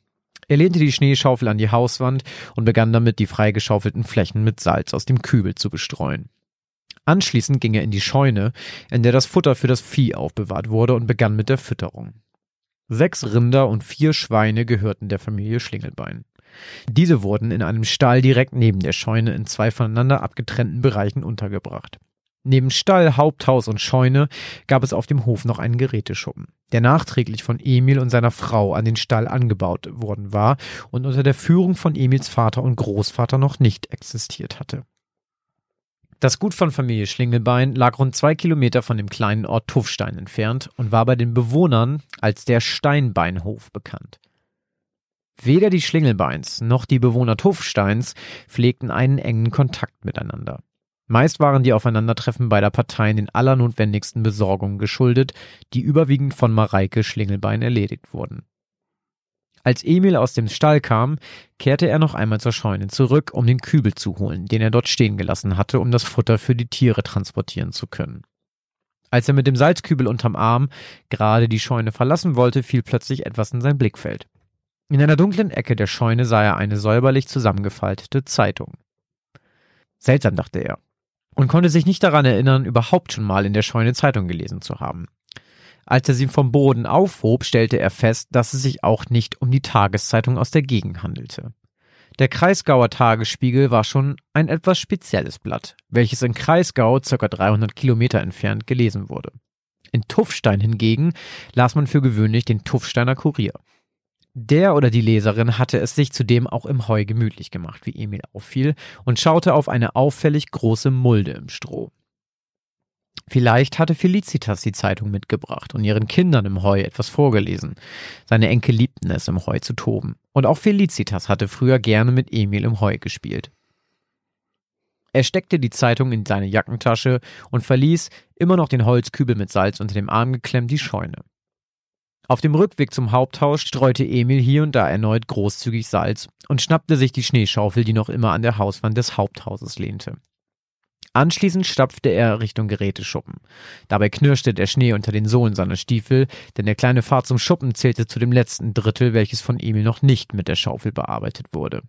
Er lehnte die Schneeschaufel an die Hauswand und begann damit, die freigeschaufelten Flächen mit Salz aus dem Kübel zu bestreuen. Anschließend ging er in die Scheune, in der das Futter für das Vieh aufbewahrt wurde und begann mit der Fütterung. Sechs Rinder und vier Schweine gehörten der Familie Schlingelbein. Diese wurden in einem Stall direkt neben der Scheune in zwei voneinander abgetrennten Bereichen untergebracht. Neben Stall, Haupthaus und Scheune gab es auf dem Hof noch einen Geräteschuppen, der nachträglich von Emil und seiner Frau an den Stall angebaut worden war und unter der Führung von Emils Vater und Großvater noch nicht existiert hatte. Das Gut von Familie Schlingelbein lag rund zwei Kilometer von dem kleinen Ort Tuffstein entfernt und war bei den Bewohnern als der Steinbeinhof bekannt. Weder die Schlingelbeins noch die Bewohner Tuffsteins pflegten einen engen Kontakt miteinander. Meist waren die Aufeinandertreffen beider Parteien den allernotwendigsten Besorgungen geschuldet, die überwiegend von Mareike Schlingelbein erledigt wurden. Als Emil aus dem Stall kam, kehrte er noch einmal zur Scheune zurück, um den Kübel zu holen, den er dort stehen gelassen hatte, um das Futter für die Tiere transportieren zu können. Als er mit dem Salzkübel unterm Arm gerade die Scheune verlassen wollte, fiel plötzlich etwas in sein Blickfeld. In einer dunklen Ecke der Scheune sah er eine säuberlich zusammengefaltete Zeitung. Seltsam, dachte er und konnte sich nicht daran erinnern, überhaupt schon mal in der Scheune Zeitung gelesen zu haben. Als er sie vom Boden aufhob, stellte er fest, dass es sich auch nicht um die Tageszeitung aus der Gegend handelte. Der Kreisgauer Tagesspiegel war schon ein etwas spezielles Blatt, welches in Kreisgau ca. 300 Kilometer entfernt gelesen wurde. In Tuffstein hingegen las man für gewöhnlich den Tuffsteiner Kurier. Der oder die Leserin hatte es sich zudem auch im Heu gemütlich gemacht, wie Emil auffiel, und schaute auf eine auffällig große Mulde im Stroh. Vielleicht hatte Felicitas die Zeitung mitgebracht und ihren Kindern im Heu etwas vorgelesen. Seine Enkel liebten es, im Heu zu toben. Und auch Felicitas hatte früher gerne mit Emil im Heu gespielt. Er steckte die Zeitung in seine Jackentasche und verließ, immer noch den Holzkübel mit Salz unter dem Arm geklemmt, die Scheune. Auf dem Rückweg zum Haupthaus streute Emil hier und da erneut großzügig Salz und schnappte sich die Schneeschaufel, die noch immer an der Hauswand des Haupthauses lehnte. Anschließend stapfte er Richtung Geräteschuppen. Dabei knirschte der Schnee unter den Sohlen seiner Stiefel, denn der kleine Fahrt zum Schuppen zählte zu dem letzten Drittel, welches von Emil noch nicht mit der Schaufel bearbeitet wurde.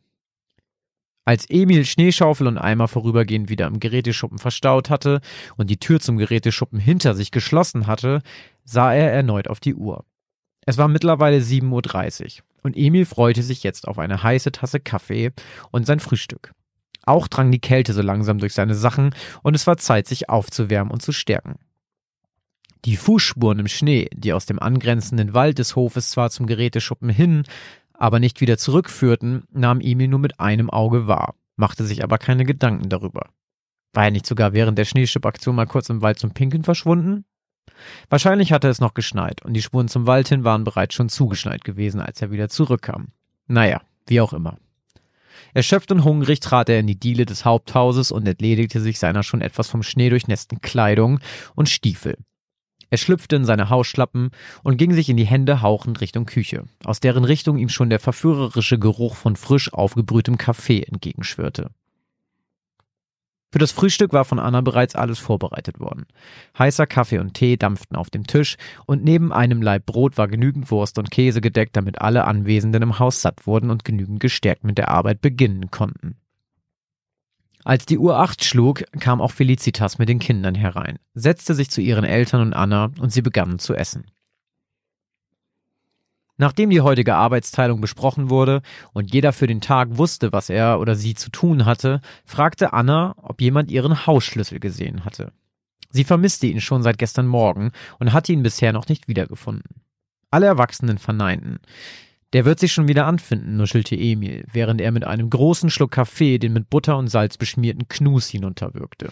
Als Emil Schneeschaufel und Eimer vorübergehend wieder im Geräteschuppen verstaut hatte und die Tür zum Geräteschuppen hinter sich geschlossen hatte, sah er erneut auf die Uhr. Es war mittlerweile 7.30 Uhr und Emil freute sich jetzt auf eine heiße Tasse Kaffee und sein Frühstück. Auch drang die Kälte so langsam durch seine Sachen und es war Zeit, sich aufzuwärmen und zu stärken. Die Fußspuren im Schnee, die aus dem angrenzenden Wald des Hofes zwar zum Geräteschuppen hin, aber nicht wieder zurückführten, nahm Emil nur mit einem Auge wahr, machte sich aber keine Gedanken darüber. War er nicht sogar während der Schneeschippaktion mal kurz im Wald zum Pinkeln verschwunden? Wahrscheinlich hatte es noch geschneit und die Spuren zum Wald hin waren bereits schon zugeschneit gewesen, als er wieder zurückkam. Naja, wie auch immer. Erschöpft und hungrig trat er in die Diele des Haupthauses und entledigte sich seiner schon etwas vom Schnee durchnässten Kleidung und Stiefel. Er schlüpfte in seine Hausschlappen und ging sich in die Hände hauchend Richtung Küche, aus deren Richtung ihm schon der verführerische Geruch von frisch aufgebrühtem Kaffee entgegenschwirrte. Für das Frühstück war von Anna bereits alles vorbereitet worden. Heißer Kaffee und Tee dampften auf dem Tisch und neben einem Laib Brot war genügend Wurst und Käse gedeckt, damit alle Anwesenden im Haus satt wurden und genügend gestärkt mit der Arbeit beginnen konnten. Als die Uhr acht schlug, kam auch Felicitas mit den Kindern herein, setzte sich zu ihren Eltern und Anna und sie begannen zu essen. Nachdem die heutige Arbeitsteilung besprochen wurde und jeder für den Tag wusste, was er oder sie zu tun hatte, fragte Anna, ob jemand ihren Hausschlüssel gesehen hatte. Sie vermisste ihn schon seit gestern Morgen und hatte ihn bisher noch nicht wiedergefunden. Alle Erwachsenen verneinten. Der wird sich schon wieder anfinden, nuschelte Emil, während er mit einem großen Schluck Kaffee den mit Butter und Salz beschmierten Knus hinunterwirkte.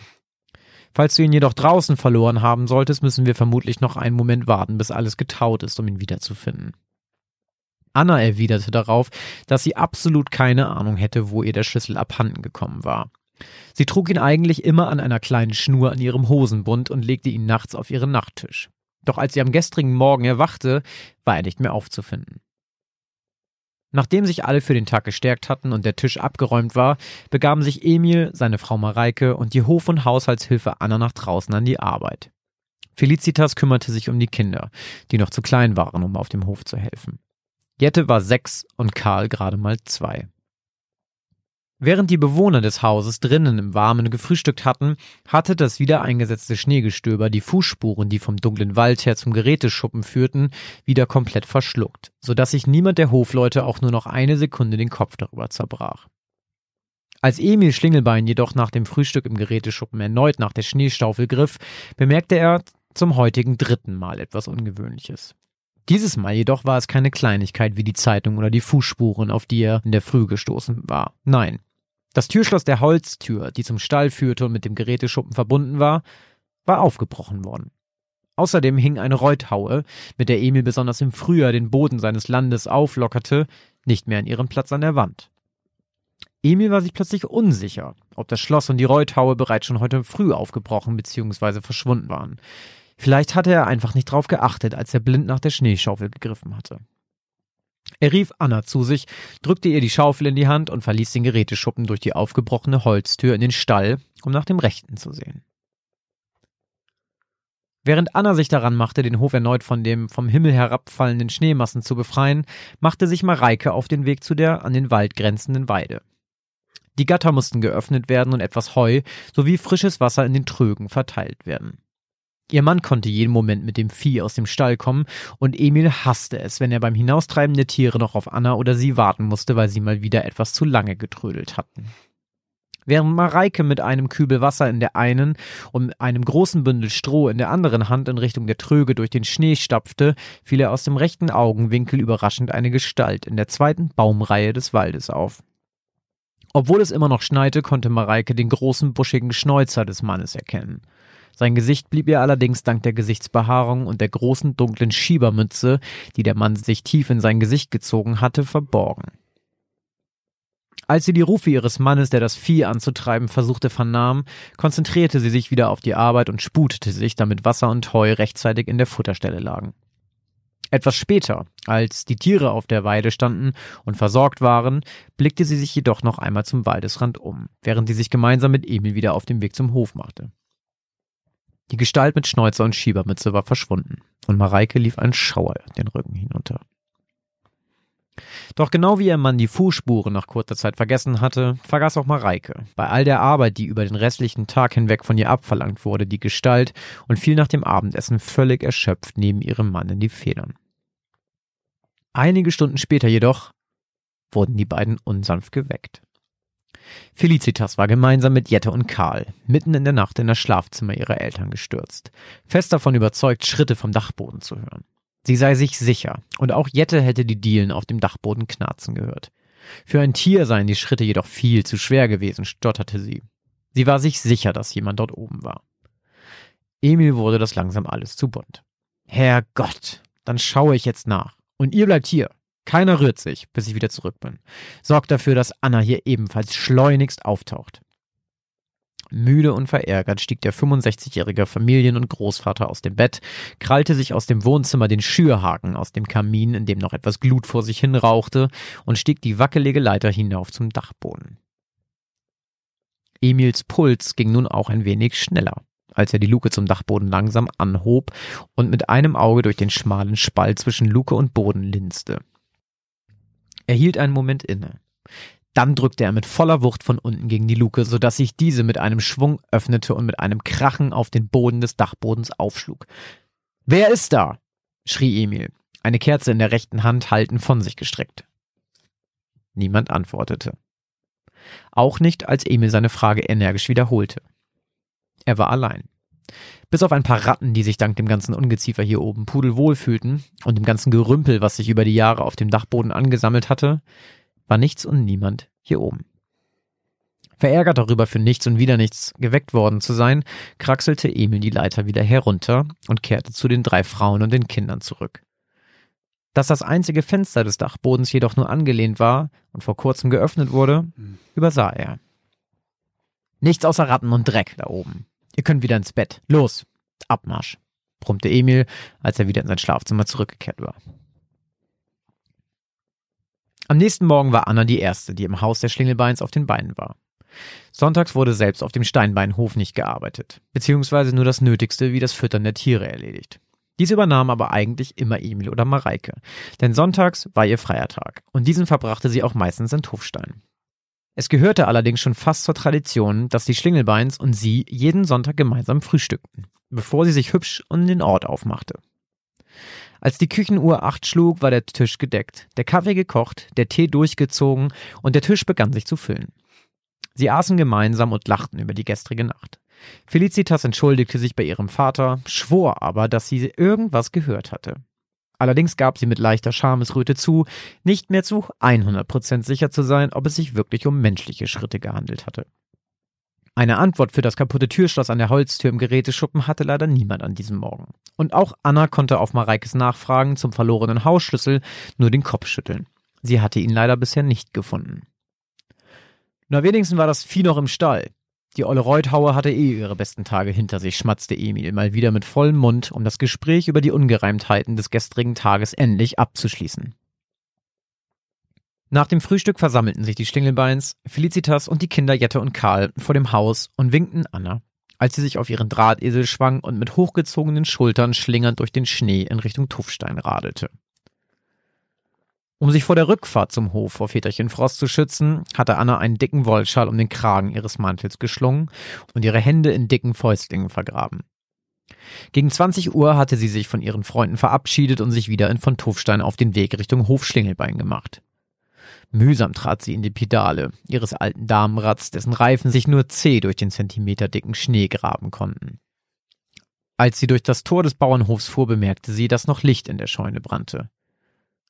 Falls du ihn jedoch draußen verloren haben solltest, müssen wir vermutlich noch einen Moment warten, bis alles getaut ist, um ihn wiederzufinden. Anna erwiderte darauf, dass sie absolut keine Ahnung hätte, wo ihr der Schlüssel abhanden gekommen war. Sie trug ihn eigentlich immer an einer kleinen Schnur an ihrem Hosenbund und legte ihn nachts auf ihren Nachttisch. Doch als sie am gestrigen Morgen erwachte, war er nicht mehr aufzufinden. Nachdem sich alle für den Tag gestärkt hatten und der Tisch abgeräumt war, begaben sich Emil, seine Frau Mareike und die Hof- und Haushaltshilfe Anna nach draußen an die Arbeit. Felicitas kümmerte sich um die Kinder, die noch zu klein waren, um auf dem Hof zu helfen. Jette war sechs und Karl gerade mal zwei. Während die Bewohner des Hauses drinnen im Warmen gefrühstückt hatten, hatte das wieder eingesetzte Schneegestöber die Fußspuren, die vom dunklen Wald her zum Geräteschuppen führten, wieder komplett verschluckt, so dass sich niemand der Hofleute auch nur noch eine Sekunde den Kopf darüber zerbrach. Als Emil Schlingelbein jedoch nach dem Frühstück im Geräteschuppen erneut nach der Schneestaufel griff, bemerkte er zum heutigen dritten Mal etwas Ungewöhnliches. Dieses Mal jedoch war es keine Kleinigkeit wie die Zeitung oder die Fußspuren, auf die er in der Früh gestoßen war. Nein. Das Türschloss der Holztür, die zum Stall führte und mit dem Geräteschuppen verbunden war, war aufgebrochen worden. Außerdem hing eine Reuthaue, mit der Emil besonders im Frühjahr den Boden seines Landes auflockerte, nicht mehr an ihrem Platz an der Wand. Emil war sich plötzlich unsicher, ob das Schloss und die Reuthaue bereits schon heute früh aufgebrochen bzw. verschwunden waren. Vielleicht hatte er einfach nicht drauf geachtet, als er blind nach der Schneeschaufel gegriffen hatte. Er rief Anna zu sich, drückte ihr die Schaufel in die Hand und verließ den Geräteschuppen durch die aufgebrochene Holztür in den Stall, um nach dem Rechten zu sehen. Während Anna sich daran machte, den Hof erneut von dem vom Himmel herabfallenden Schneemassen zu befreien, machte sich Mareike auf den Weg zu der an den Wald grenzenden Weide. Die Gatter mussten geöffnet werden und etwas Heu sowie frisches Wasser in den Trögen verteilt werden. Ihr Mann konnte jeden Moment mit dem Vieh aus dem Stall kommen und Emil hasste es, wenn er beim Hinaustreiben der Tiere noch auf Anna oder sie warten musste, weil sie mal wieder etwas zu lange getrödelt hatten. Während Mareike mit einem Kübel Wasser in der einen und einem großen Bündel Stroh in der anderen Hand in Richtung der Tröge durch den Schnee stapfte, fiel er aus dem rechten Augenwinkel überraschend eine Gestalt in der zweiten Baumreihe des Waldes auf. Obwohl es immer noch schneite, konnte Mareike den großen buschigen Schnäuzer des Mannes erkennen. Sein Gesicht blieb ihr allerdings dank der Gesichtsbehaarung und der großen dunklen Schiebermütze, die der Mann sich tief in sein Gesicht gezogen hatte, verborgen. Als sie die Rufe ihres Mannes, der das Vieh anzutreiben versuchte, vernahm, konzentrierte sie sich wieder auf die Arbeit und sputete sich, damit Wasser und Heu rechtzeitig in der Futterstelle lagen. Etwas später, als die Tiere auf der Weide standen und versorgt waren, blickte sie sich jedoch noch einmal zum Waldesrand um, während sie sich gemeinsam mit Emil wieder auf den Weg zum Hof machte. Die Gestalt mit Schnäuzer und Schiebermütze war verschwunden und Mareike lief ein Schauer den Rücken hinunter. Doch genau wie ihr Mann die Fußspuren nach kurzer Zeit vergessen hatte, vergaß auch Mareike, bei all der Arbeit, die über den restlichen Tag hinweg von ihr abverlangt wurde, die Gestalt und fiel nach dem Abendessen völlig erschöpft neben ihrem Mann in die Federn. Einige Stunden später jedoch wurden die beiden unsanft geweckt. Felicitas war gemeinsam mit Jette und Karl mitten in der Nacht in das Schlafzimmer ihrer Eltern gestürzt, fest davon überzeugt, Schritte vom Dachboden zu hören. Sie sei sich sicher, und auch Jette hätte die Dielen auf dem Dachboden knarzen gehört. Für ein Tier seien die Schritte jedoch viel zu schwer gewesen, stotterte sie. Sie war sich sicher, dass jemand dort oben war. Emil wurde das langsam alles zu bunt. Herrgott, dann schaue ich jetzt nach. Und ihr bleibt hier. Keiner rührt sich, bis ich wieder zurück bin. Sorgt dafür, dass Anna hier ebenfalls schleunigst auftaucht. Müde und verärgert stieg der 65-jährige Familien- und Großvater aus dem Bett, krallte sich aus dem Wohnzimmer den Schürhaken aus dem Kamin, in dem noch etwas Glut vor sich hin rauchte, und stieg die wackelige Leiter hinauf zum Dachboden. Emils Puls ging nun auch ein wenig schneller, als er die Luke zum Dachboden langsam anhob und mit einem Auge durch den schmalen Spalt zwischen Luke und Boden linste. Er hielt einen Moment inne. Dann drückte er mit voller Wucht von unten gegen die Luke, sodass sich diese mit einem Schwung öffnete und mit einem Krachen auf den Boden des Dachbodens aufschlug. Wer ist da? schrie Emil, eine Kerze in der rechten Hand haltend von sich gestreckt. Niemand antwortete. Auch nicht, als Emil seine Frage energisch wiederholte. Er war allein. Bis auf ein paar Ratten, die sich dank dem ganzen Ungeziefer hier oben pudelwohl fühlten und dem ganzen Gerümpel, was sich über die Jahre auf dem Dachboden angesammelt hatte, war nichts und niemand hier oben. Verärgert darüber, für nichts und wieder nichts geweckt worden zu sein, kraxelte Emil die Leiter wieder herunter und kehrte zu den drei Frauen und den Kindern zurück. Dass das einzige Fenster des Dachbodens jedoch nur angelehnt war und vor kurzem geöffnet wurde, übersah er. Nichts außer Ratten und Dreck da oben. Ihr könnt wieder ins Bett. Los, Abmarsch, brummte Emil, als er wieder in sein Schlafzimmer zurückgekehrt war. Am nächsten Morgen war Anna die Erste, die im Haus der Schlingelbeins auf den Beinen war. Sonntags wurde selbst auf dem Steinbeinhof nicht gearbeitet, beziehungsweise nur das Nötigste wie das Füttern der Tiere erledigt. Dies übernahm aber eigentlich immer Emil oder Mareike, denn sonntags war ihr freier Tag und diesen verbrachte sie auch meistens in Tufstein. Es gehörte allerdings schon fast zur Tradition, dass die Schlingelbeins und sie jeden Sonntag gemeinsam frühstückten, bevor sie sich hübsch um den Ort aufmachte. Als die Küchenuhr acht schlug, war der Tisch gedeckt, der Kaffee gekocht, der Tee durchgezogen und der Tisch begann sich zu füllen. Sie aßen gemeinsam und lachten über die gestrige Nacht. Felicitas entschuldigte sich bei ihrem Vater, schwor aber, dass sie irgendwas gehört hatte. Allerdings gab sie mit leichter Schamesröte zu, nicht mehr zu 100% sicher zu sein, ob es sich wirklich um menschliche Schritte gehandelt hatte. Eine Antwort für das kaputte Türschloss an der Holztür im Geräteschuppen hatte leider niemand an diesem Morgen. Und auch Anna konnte auf Mareikes Nachfragen zum verlorenen Hausschlüssel nur den Kopf schütteln. Sie hatte ihn leider bisher nicht gefunden. Na, wenigstens war das Vieh noch im Stall. Die olle Reuthaue hatte eh ihre besten Tage hinter sich, schmatzte Emil mal wieder mit vollem Mund, um das Gespräch über die Ungereimtheiten des gestrigen Tages endlich abzuschließen. Nach dem Frühstück versammelten sich die Stingelbeins, Felicitas und die Kinder Jette und Karl vor dem Haus und winkten Anna, als sie sich auf ihren Drahtesel schwang und mit hochgezogenen Schultern schlingernd durch den Schnee in Richtung Tuffstein radelte. Um sich vor der Rückfahrt zum Hof vor Väterchen Frost zu schützen, hatte Anna einen dicken Wollschal um den Kragen ihres Mantels geschlungen und ihre Hände in dicken Fäustlingen vergraben. Gegen 20 Uhr hatte sie sich von ihren Freunden verabschiedet und sich wieder in von Tuffstein auf den Weg Richtung Hof Schlingelbein gemacht. Mühsam trat sie in die Pedale ihres alten Damenrads, dessen Reifen sich nur zäh durch den zentimeterdicken Schnee graben konnten. Als sie durch das Tor des Bauernhofs fuhr, bemerkte sie, dass noch Licht in der Scheune brannte.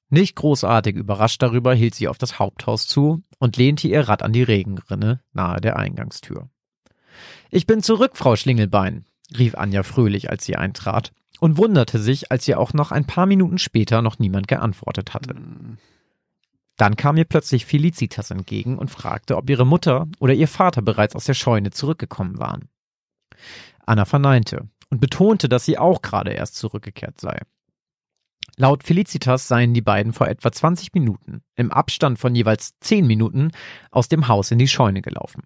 Nicht großartig überrascht darüber hielt sie auf das Haupthaus zu und lehnte ihr Rad an die Regenrinne nahe der Eingangstür. Ich bin zurück, Frau Schlingelbein, rief Anja fröhlich, als sie eintrat, und wunderte sich, als ihr auch noch ein paar Minuten später noch niemand geantwortet hatte. Dann kam ihr plötzlich Felicitas entgegen und fragte, ob ihre Mutter oder ihr Vater bereits aus der Scheune zurückgekommen waren. Anna verneinte und betonte, dass sie auch gerade erst zurückgekehrt sei. Laut Felicitas seien die beiden vor etwa 20 Minuten, im Abstand von jeweils 10 Minuten, aus dem Haus in die Scheune gelaufen.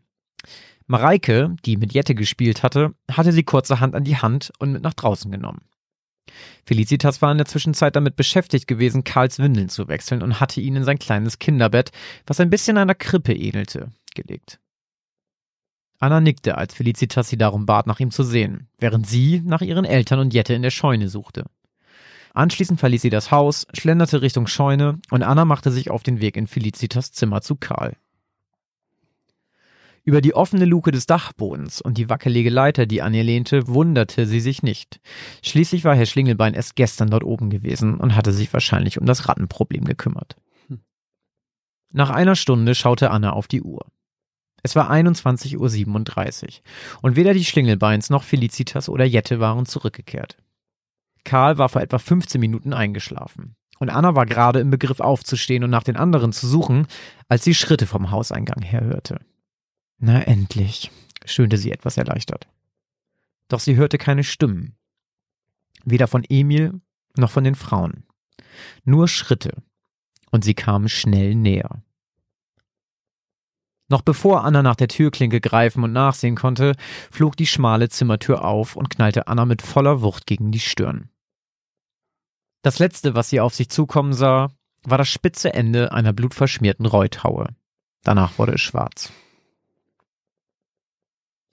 Mareike, die mit Jette gespielt hatte, hatte sie kurzerhand an die Hand und mit nach draußen genommen. Felicitas war in der Zwischenzeit damit beschäftigt gewesen, Karls Windeln zu wechseln und hatte ihn in sein kleines Kinderbett, was ein bisschen einer Krippe ähnelte, gelegt. Anna nickte, als Felicitas sie darum bat, nach ihm zu sehen, während sie nach ihren Eltern und Jette in der Scheune suchte. Anschließend verließ sie das Haus, schlenderte Richtung Scheune und Anna machte sich auf den Weg in Felicitas Zimmer zu Karl. Über die offene Luke des Dachbodens und die wackelige Leiter, die an ihr lehnte, wunderte sie sich nicht. Schließlich war Herr Schlingelbein erst gestern dort oben gewesen und hatte sich wahrscheinlich um das Rattenproblem gekümmert. Hm. Nach einer Stunde schaute Anna auf die Uhr. Es war 21.37 Uhr und weder die Schlingelbeins noch Felicitas oder Jette waren zurückgekehrt. Karl war vor etwa 15 Minuten eingeschlafen. Und Anna war gerade im Begriff aufzustehen und nach den anderen zu suchen, als sie Schritte vom Hauseingang her hörte. Na endlich, stöhnte sie etwas erleichtert. Doch sie hörte keine Stimmen. Weder von Emil noch von den Frauen. Nur Schritte. Und sie kamen schnell näher. Noch bevor Anna nach der Türklinke greifen und nachsehen konnte, flog die schmale Zimmertür auf und knallte Anna mit voller Wucht gegen die Stirn. Das letzte, was sie auf sich zukommen sah, war das spitze Ende einer blutverschmierten Reuthaue. Danach wurde es schwarz.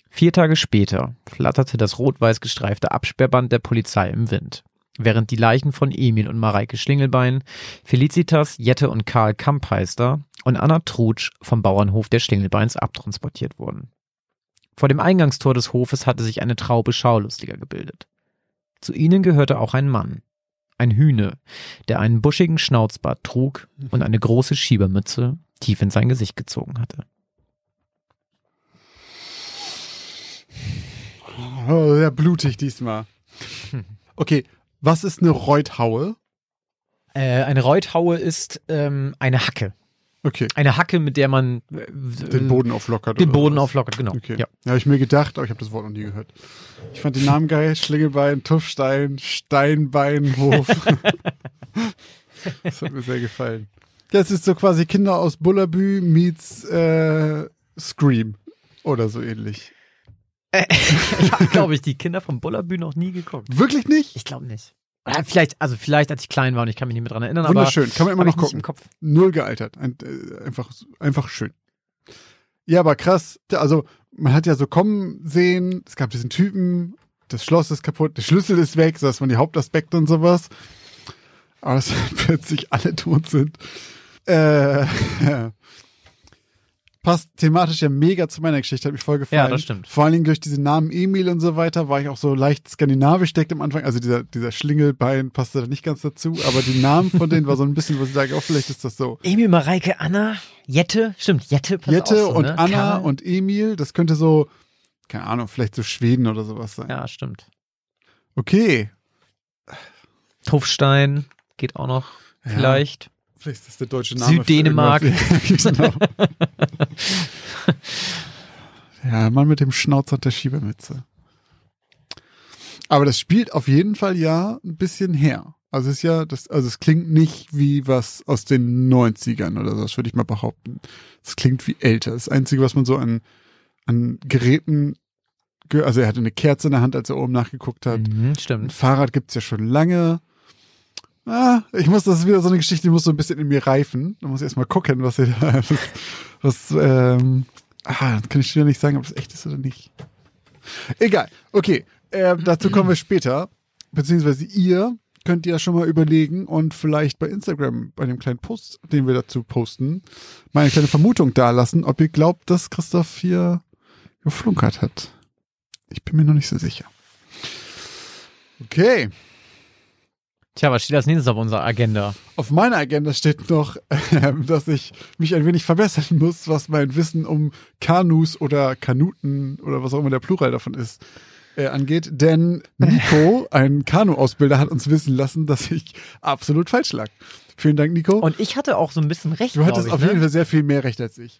Vier Tage später flatterte das rot-weiß gestreifte Absperrband der Polizei im Wind, während die Leichen von Emil und Mareike Schlingelbein, Felicitas, Jette und Karl Kampheister und Anna Trutsch vom Bauernhof der Schlingelbeins abtransportiert wurden. Vor dem Eingangstor des Hofes hatte sich eine Traube Schaulustiger gebildet. Zu ihnen gehörte auch ein Mann, ein Hühne, der einen buschigen Schnauzbart trug und eine große Schiebermütze tief in sein Gesicht gezogen hatte. Oh, sehr blutig diesmal. *laughs* Okay, was ist eine Reuthaue? Äh, eine Reuthaue ist ähm, eine Hacke. Okay. Eine Hacke, mit der man äh, Den Boden auflockert. den Boden was? auflockert, genau. Okay. Ja. Ja, habe ich mir gedacht, aber ich habe das Wort noch nie gehört. Ich fand den Namen geil. Schlingelbein, Tuffstein, Steinbeinhof. das hat mir sehr gefallen. Das ist so quasi Kinder aus Bullabü meets äh, Scream. Oder so ähnlich. *laughs* ich habe, glaube ich, die Kinder vom Bullabü noch nie geguckt. Wirklich nicht? Ich glaube nicht. Oder vielleicht, also vielleicht, als ich klein war und ich kann mich nicht mehr dran erinnern, Wunderschön. Kann man immer noch gucken. Null gealtert. Ein, äh, einfach, einfach schön. Ja, aber krass. Also, man hat ja so kommen sehen, es gab diesen Typen, das Schloss ist kaputt, der Schlüssel ist weg, so das waren die Hauptaspekte und sowas. Aber dass *laughs* plötzlich alle tot sind. Äh, *laughs* passt thematisch ja mega zu meiner Geschichte, hat mich voll gefallen. Ja, das stimmt. Vor allen Dingen durch diesen Namen Emil und so weiter war ich auch so leicht skandinavisch deckt am Anfang. Also dieser, dieser Schlingelbein passte da nicht ganz dazu, aber die Namen von denen war so ein bisschen, wo ich sage, oh, vielleicht ist das so. Emil, Mareike, Anna, Jette, stimmt, Jette, passt Jette auch so, und ne? Anna Karl. und Emil, das könnte so, keine Ahnung, vielleicht so Schweden oder sowas sein. Ja, stimmt. Okay. Tuffstein geht auch noch, Ja. Vielleicht. Ist das der deutsche Name. Süddänemark. *laughs* genau. Ja, Mann mit dem Schnauzer und der Schiebermütze. Aber das spielt auf jeden Fall ja ein bisschen her. Also es ist ja, das, also es klingt nicht wie was aus den 90ern oder so, das würde ich mal behaupten. Es klingt wie älter. Das Einzige, was man so an, an Geräten, ge- also er hatte eine Kerze in der Hand, als er oben nachgeguckt hat. Mhm, Ein stimmt. Fahrrad gibt's ja schon lange. Ah, ich muss, das ist wieder so eine Geschichte, die muss so ein bisschen in mir reifen. Da muss ich erst mal gucken, was ihr da, *laughs* was, was ähm, ah, kann ich wieder nicht sagen, ob das echt ist oder nicht. Egal. Okay, äh, dazu kommen wir später. Beziehungsweise ihr könnt ja schon mal überlegen und vielleicht bei Instagram, bei dem kleinen Post, den wir dazu posten, mal eine kleine Vermutung dalassen, ob ihr glaubt, dass Christoph hier geflunkert hat. Ich bin mir noch nicht so sicher. Okay. Tja, was steht als nächstes auf unserer Agenda? Auf meiner Agenda steht noch, ähm, dass ich mich ein wenig verbessern muss, was mein Wissen um Kanus oder Kanuten oder was auch immer der Plural davon ist, äh, angeht. Denn Nico, *laughs* ein Kanu-Ausbilder, hat uns wissen lassen, dass ich absolut falsch lag. Vielen Dank, Nico. Und ich hatte auch so ein bisschen recht. du hattest ich, auf ne? jeden Fall sehr viel mehr Recht als ich.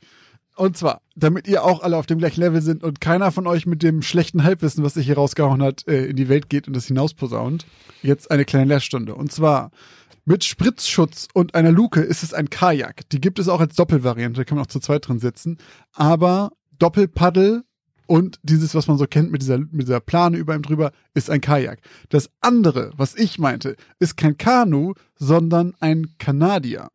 Und zwar, damit ihr auch alle auf dem gleichen Level sind und keiner von euch mit dem schlechten Halbwissen, was sich hier rausgehauen hat, äh, in die Welt geht und das hinausposaunt, jetzt eine kleine Lehrstunde. Und zwar, mit Spritzschutz und einer Luke ist es ein Kajak. Die gibt es auch als Doppelvariante, da kann man auch zu zweit drin sitzen. Aber Doppelpaddel und dieses, was man so kennt mit dieser, mit dieser Plane über ihm drüber, ist ein Kajak. Das andere, was ich meinte, ist kein Kanu, sondern ein Kanadier.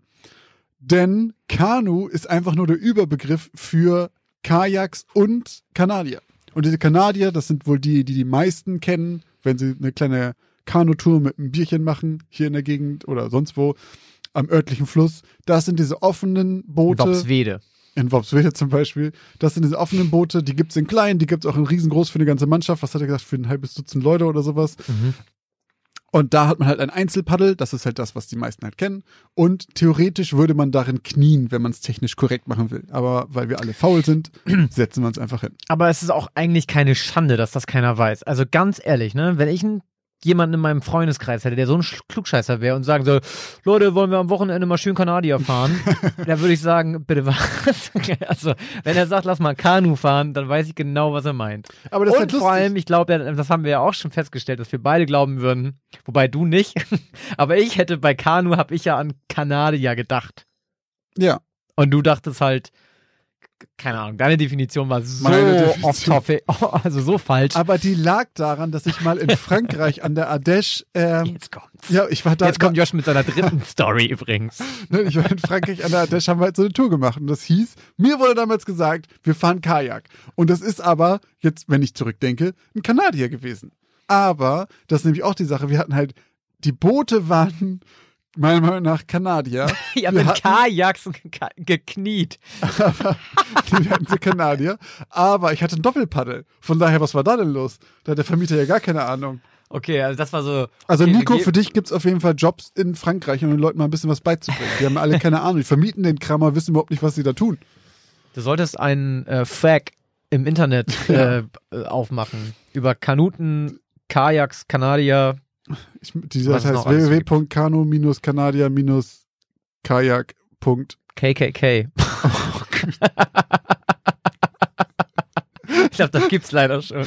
Denn Kanu ist einfach nur der Überbegriff für Kajaks und Kanadier. Und diese Kanadier, das sind wohl die, die die meisten kennen, wenn sie eine kleine Kanutour mit einem Bierchen machen, hier in der Gegend oder sonst wo, am örtlichen Fluss. Das sind diese offenen Boote. Wopswede. In Worpswede zum Beispiel. Das sind diese offenen Boote, die gibt's in klein, die gibt's auch in riesengroß für eine ganze Mannschaft. Was hat er gesagt? Für ein halbes Dutzend Leute oder sowas. Mhm. Und da hat man halt ein Einzelpaddel, das ist halt das, was die meisten halt kennen. Und theoretisch würde man darin knien, wenn man es technisch korrekt machen will. Aber weil wir alle faul sind, *clears throat* setzen wir uns einfach hin. Aber es ist auch eigentlich keine Schande, dass das keiner weiß. Also ganz ehrlich, ne, wenn ich einen jemanden in meinem Freundeskreis hätte, der so ein Sch- Klugscheißer wäre und sagen soll, Leute, wollen wir am Wochenende mal schön Kanadier fahren? *laughs* dann würde ich sagen, bitte was? *laughs* also, wenn er sagt, lass mal Kanu fahren, dann weiß ich genau, was er meint. Aber das ist und halt lustig. vor allem, ich glaube, das haben wir ja auch schon festgestellt, dass wir beide glauben würden, wobei du nicht, *laughs* aber ich hätte bei Kanu, habe ich ja an Kanadier gedacht. ja. Und du dachtest halt, keine Ahnung, deine Definition war so Definition. off topic, *laughs* also so falsch. Aber die lag daran, dass ich mal in *laughs* Frankreich an der Ardèche, ähm, Jetzt kommt's. ja, ich war da, Jetzt kommt Josh mit seiner dritten *laughs* Story übrigens. Ich war in Frankreich an der Ardèche, haben wir halt so eine Tour gemacht. Und das hieß, mir wurde damals gesagt, wir fahren Kajak. Und das ist aber, jetzt, wenn ich zurückdenke, ein Kanadier gewesen. Aber, das ist nämlich auch die Sache, wir hatten halt, die Boote waren meiner Meinung nach Kanadier. *laughs* Ja, Wir mit Kajaks ge gekniet. *laughs* Die hatten sie Kanadier. Aber ich hatte ein Doppelpaddel. Von daher, was war da denn los? Da hat der Vermieter ja gar keine Ahnung. Okay, also das war so. Also okay, Nico, für dich gibt's auf jeden Fall Jobs in Frankreich, um den Leuten mal ein bisschen was beizubringen. Die haben alle keine Ahnung. Die vermieten den Kram, aber wissen überhaupt nicht, was sie da tun. Du solltest einen äh, Fag im Internet *laughs* äh, äh, aufmachen. Über Kanuten, Kajaks, Kanadier. Ich, die Seite heißt noch alles www.kanu-kanadier-kajak. KKK. *laughs* ich glaube, das gibt's leider schon.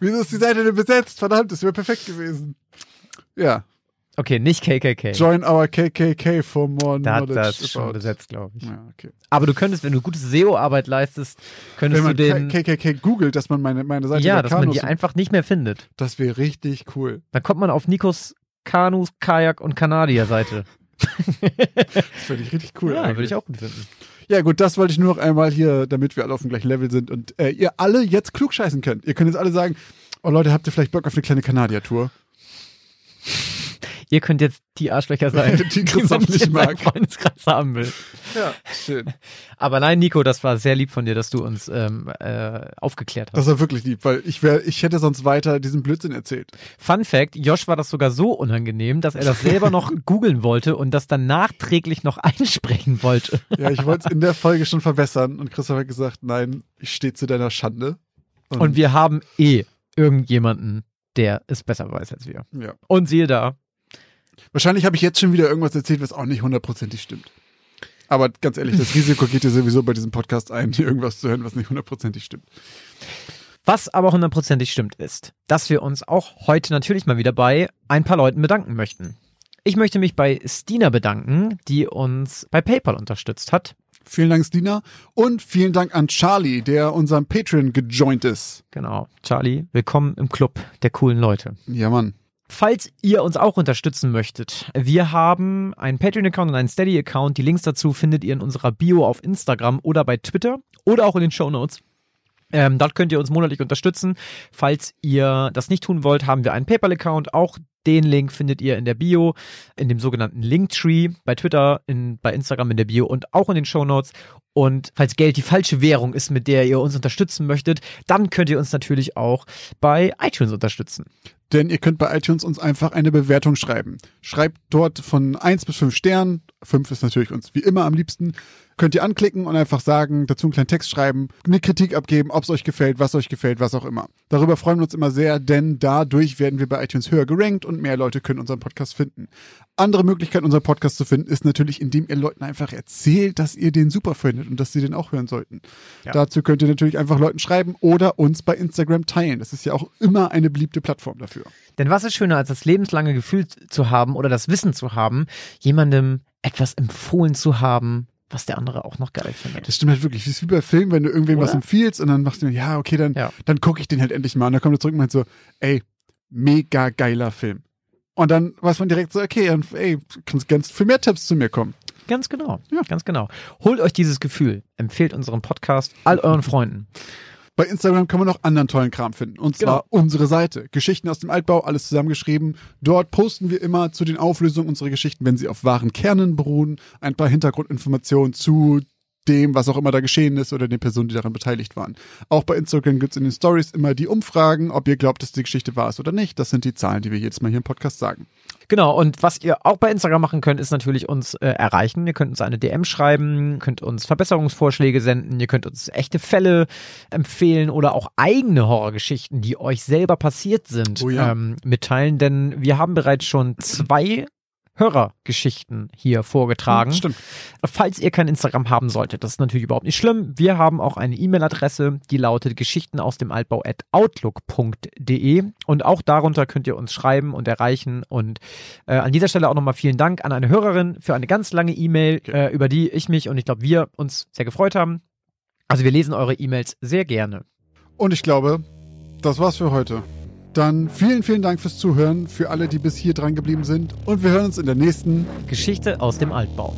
Wieso ist die Seite denn besetzt? Verdammt, das wäre perfekt gewesen. Ja. Okay, nicht KKK. Join our KKK for more da knowledge das schon about. besetzt, glaube ich. Ja, okay. Aber du könntest, wenn du gute SEO-Arbeit leistest, könntest Wenn du man den. KKK googelt, dass man meine, meine Seite Ja, dass man Kanus, die einfach nicht mehr findet. das wäre richtig cool. Dann kommt man auf Nikos Kanus, Kajak und Kanadier-Seite. *laughs* Das finde ich richtig cool. ja, würde ich auch gut finden. Ja, gut, das wollte ich nur noch einmal hier, damit wir alle auf dem gleichen Level sind und äh, ihr alle jetzt klug scheißen könnt. Ihr könnt jetzt alle sagen, oh Leute, habt ihr vielleicht Bock auf eine kleine Kanadier-Tour? Ihr könnt jetzt die Arschlöcher sein, *laughs* Die Christoph man nicht mag. Freundeskreis haben will. Ja, schön. *laughs* Aber nein, Nico, das war sehr lieb von dir, dass du uns ähm, äh, aufgeklärt hast. Das war wirklich lieb, weil ich wär, ich hätte sonst weiter diesen Blödsinn erzählt. Fun Fact, Josh war das sogar so unangenehm, dass er das selber noch *laughs* googeln wollte und das dann nachträglich noch einsprechen wollte. Ja, ich wollte es in der Folge schon verbessern und Christoph hat gesagt, nein, ich stehe zu deiner Schande. Und wir haben eh irgendjemanden, der es besser weiß als wir. ja. Und siehe da, Wahrscheinlich habe ich jetzt schon wieder irgendwas erzählt, was auch nicht hundertprozentig stimmt. Aber ganz ehrlich, das Risiko geht dir sowieso bei diesem Podcast ein, *laughs* hier irgendwas zu hören, was nicht hundertprozentig stimmt. Was aber hundertprozentig stimmt, ist, dass wir uns auch heute natürlich mal wieder bei ein paar Leuten bedanken möchten. Ich möchte mich bei Stina bedanken, die uns bei PayPal unterstützt hat. Vielen Dank, Stina. Und vielen Dank an Charlie, der unserem Patreon gejoint ist. Genau. Charlie, willkommen im Club der coolen Leute. Ja, Mann. Falls ihr uns auch unterstützen möchtet, wir haben einen Patreon-Account und einen Steady-Account. Die Links dazu findet ihr in unserer Bio auf Instagram oder bei Twitter oder auch in den Show Notes. Ähm, dort könnt ihr uns monatlich unterstützen. Falls ihr das nicht tun wollt, haben wir einen PayPal-Account. Auch den Link findet ihr in der Bio, in dem sogenannten Linktree, bei Twitter, in, bei Instagram in der Bio und auch in den Show Notes. Und falls Geld die falsche Währung ist, mit der ihr uns unterstützen möchtet, dann könnt ihr uns natürlich auch bei iTunes unterstützen. Denn ihr könnt bei iTunes uns einfach eine Bewertung schreiben. Schreibt dort von 1 bis 5 Sternen. 5 ist natürlich uns wie immer am liebsten könnt ihr anklicken und einfach sagen, dazu einen kleinen Text schreiben, eine Kritik abgeben, ob es euch gefällt, was euch gefällt, was auch immer. Darüber freuen wir uns immer sehr, denn dadurch werden wir bei iTunes höher gerankt und mehr Leute können unseren Podcast finden. Andere Möglichkeit, unseren Podcast zu finden, ist natürlich, indem ihr Leuten einfach erzählt, dass ihr den super findet und dass sie den auch hören sollten. Ja. Dazu könnt ihr natürlich einfach Leuten schreiben oder uns bei Instagram teilen. Das ist ja auch immer eine beliebte Plattform dafür. Denn was ist schöner, als das lebenslange Gefühl zu haben oder das Wissen zu haben, jemandem etwas empfohlen zu haben, was der andere auch noch geil findet. Das stimmt halt wirklich. Das ist wie bei Filmen, wenn du irgendwem Oder? was empfiehlst und dann machst du, ja, okay, dann, ja. dann gucke ich den halt endlich mal. Und dann kommt er zurück und meint so, ey, mega geiler Film. Und dann weiß man direkt so, okay, und, ey, kannst ganz für mehr Tipps zu mir kommen. Ganz genau, ja. ganz genau. Holt euch dieses Gefühl, empfehlt unseren Podcast all *laughs* euren Freunden. Bei Instagram kann man noch anderen tollen Kram finden. Und zwar genau. unsere Seite. Geschichten aus dem Altbau, alles zusammengeschrieben. Dort posten wir immer zu den Auflösungen unserer Geschichten, wenn sie auf wahren Kernen beruhen, ein paar Hintergrundinformationen zu dem, was auch immer da geschehen ist oder den Personen, die daran beteiligt waren. Auch bei Instagram gibt es in den Stories immer die Umfragen, ob ihr glaubt, dass die Geschichte wahr ist oder nicht. Das sind die Zahlen, die wir jetzt mal hier im Podcast sagen. Genau, und was ihr auch bei Instagram machen könnt, ist natürlich uns äh, erreichen. Ihr könnt uns eine DM schreiben, könnt uns Verbesserungsvorschläge senden, ihr könnt uns echte Fälle empfehlen oder auch eigene Horrorgeschichten, die euch selber passiert sind, oh ja. ähm, mitteilen. Denn wir haben bereits schon zwei Hörergeschichten hier vorgetragen. Stimmt. Falls ihr kein Instagram haben solltet, das ist natürlich überhaupt nicht schlimm. Wir haben auch eine E-Mail-Adresse, die lautet Geschichten aus dem Altbau at outlook.de und auch darunter könnt ihr uns schreiben und erreichen. Und äh, an dieser Stelle auch nochmal vielen Dank an eine Hörerin für eine ganz lange E-Mail, äh, über die ich mich und ich glaube wir uns sehr gefreut haben. Also wir lesen eure E-Mails sehr gerne. Und ich glaube, das war's für heute. Dann vielen, vielen Dank fürs Zuhören, für alle, die bis hier dran geblieben sind. Und wir hören uns in der nächsten Geschichte aus dem Altbau.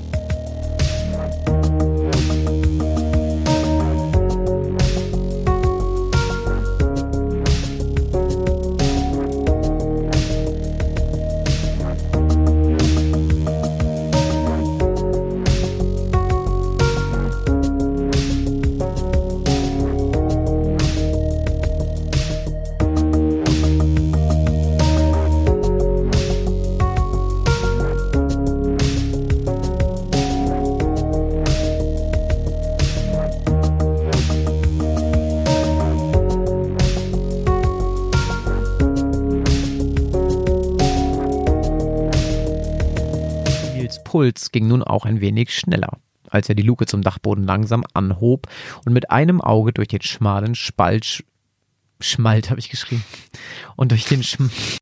Puls ging nun auch ein wenig schneller, als er die Luke zum Dachboden langsam anhob und mit einem Auge durch den schmalen Spalt Schmalt habe ich geschrieben und durch den Schm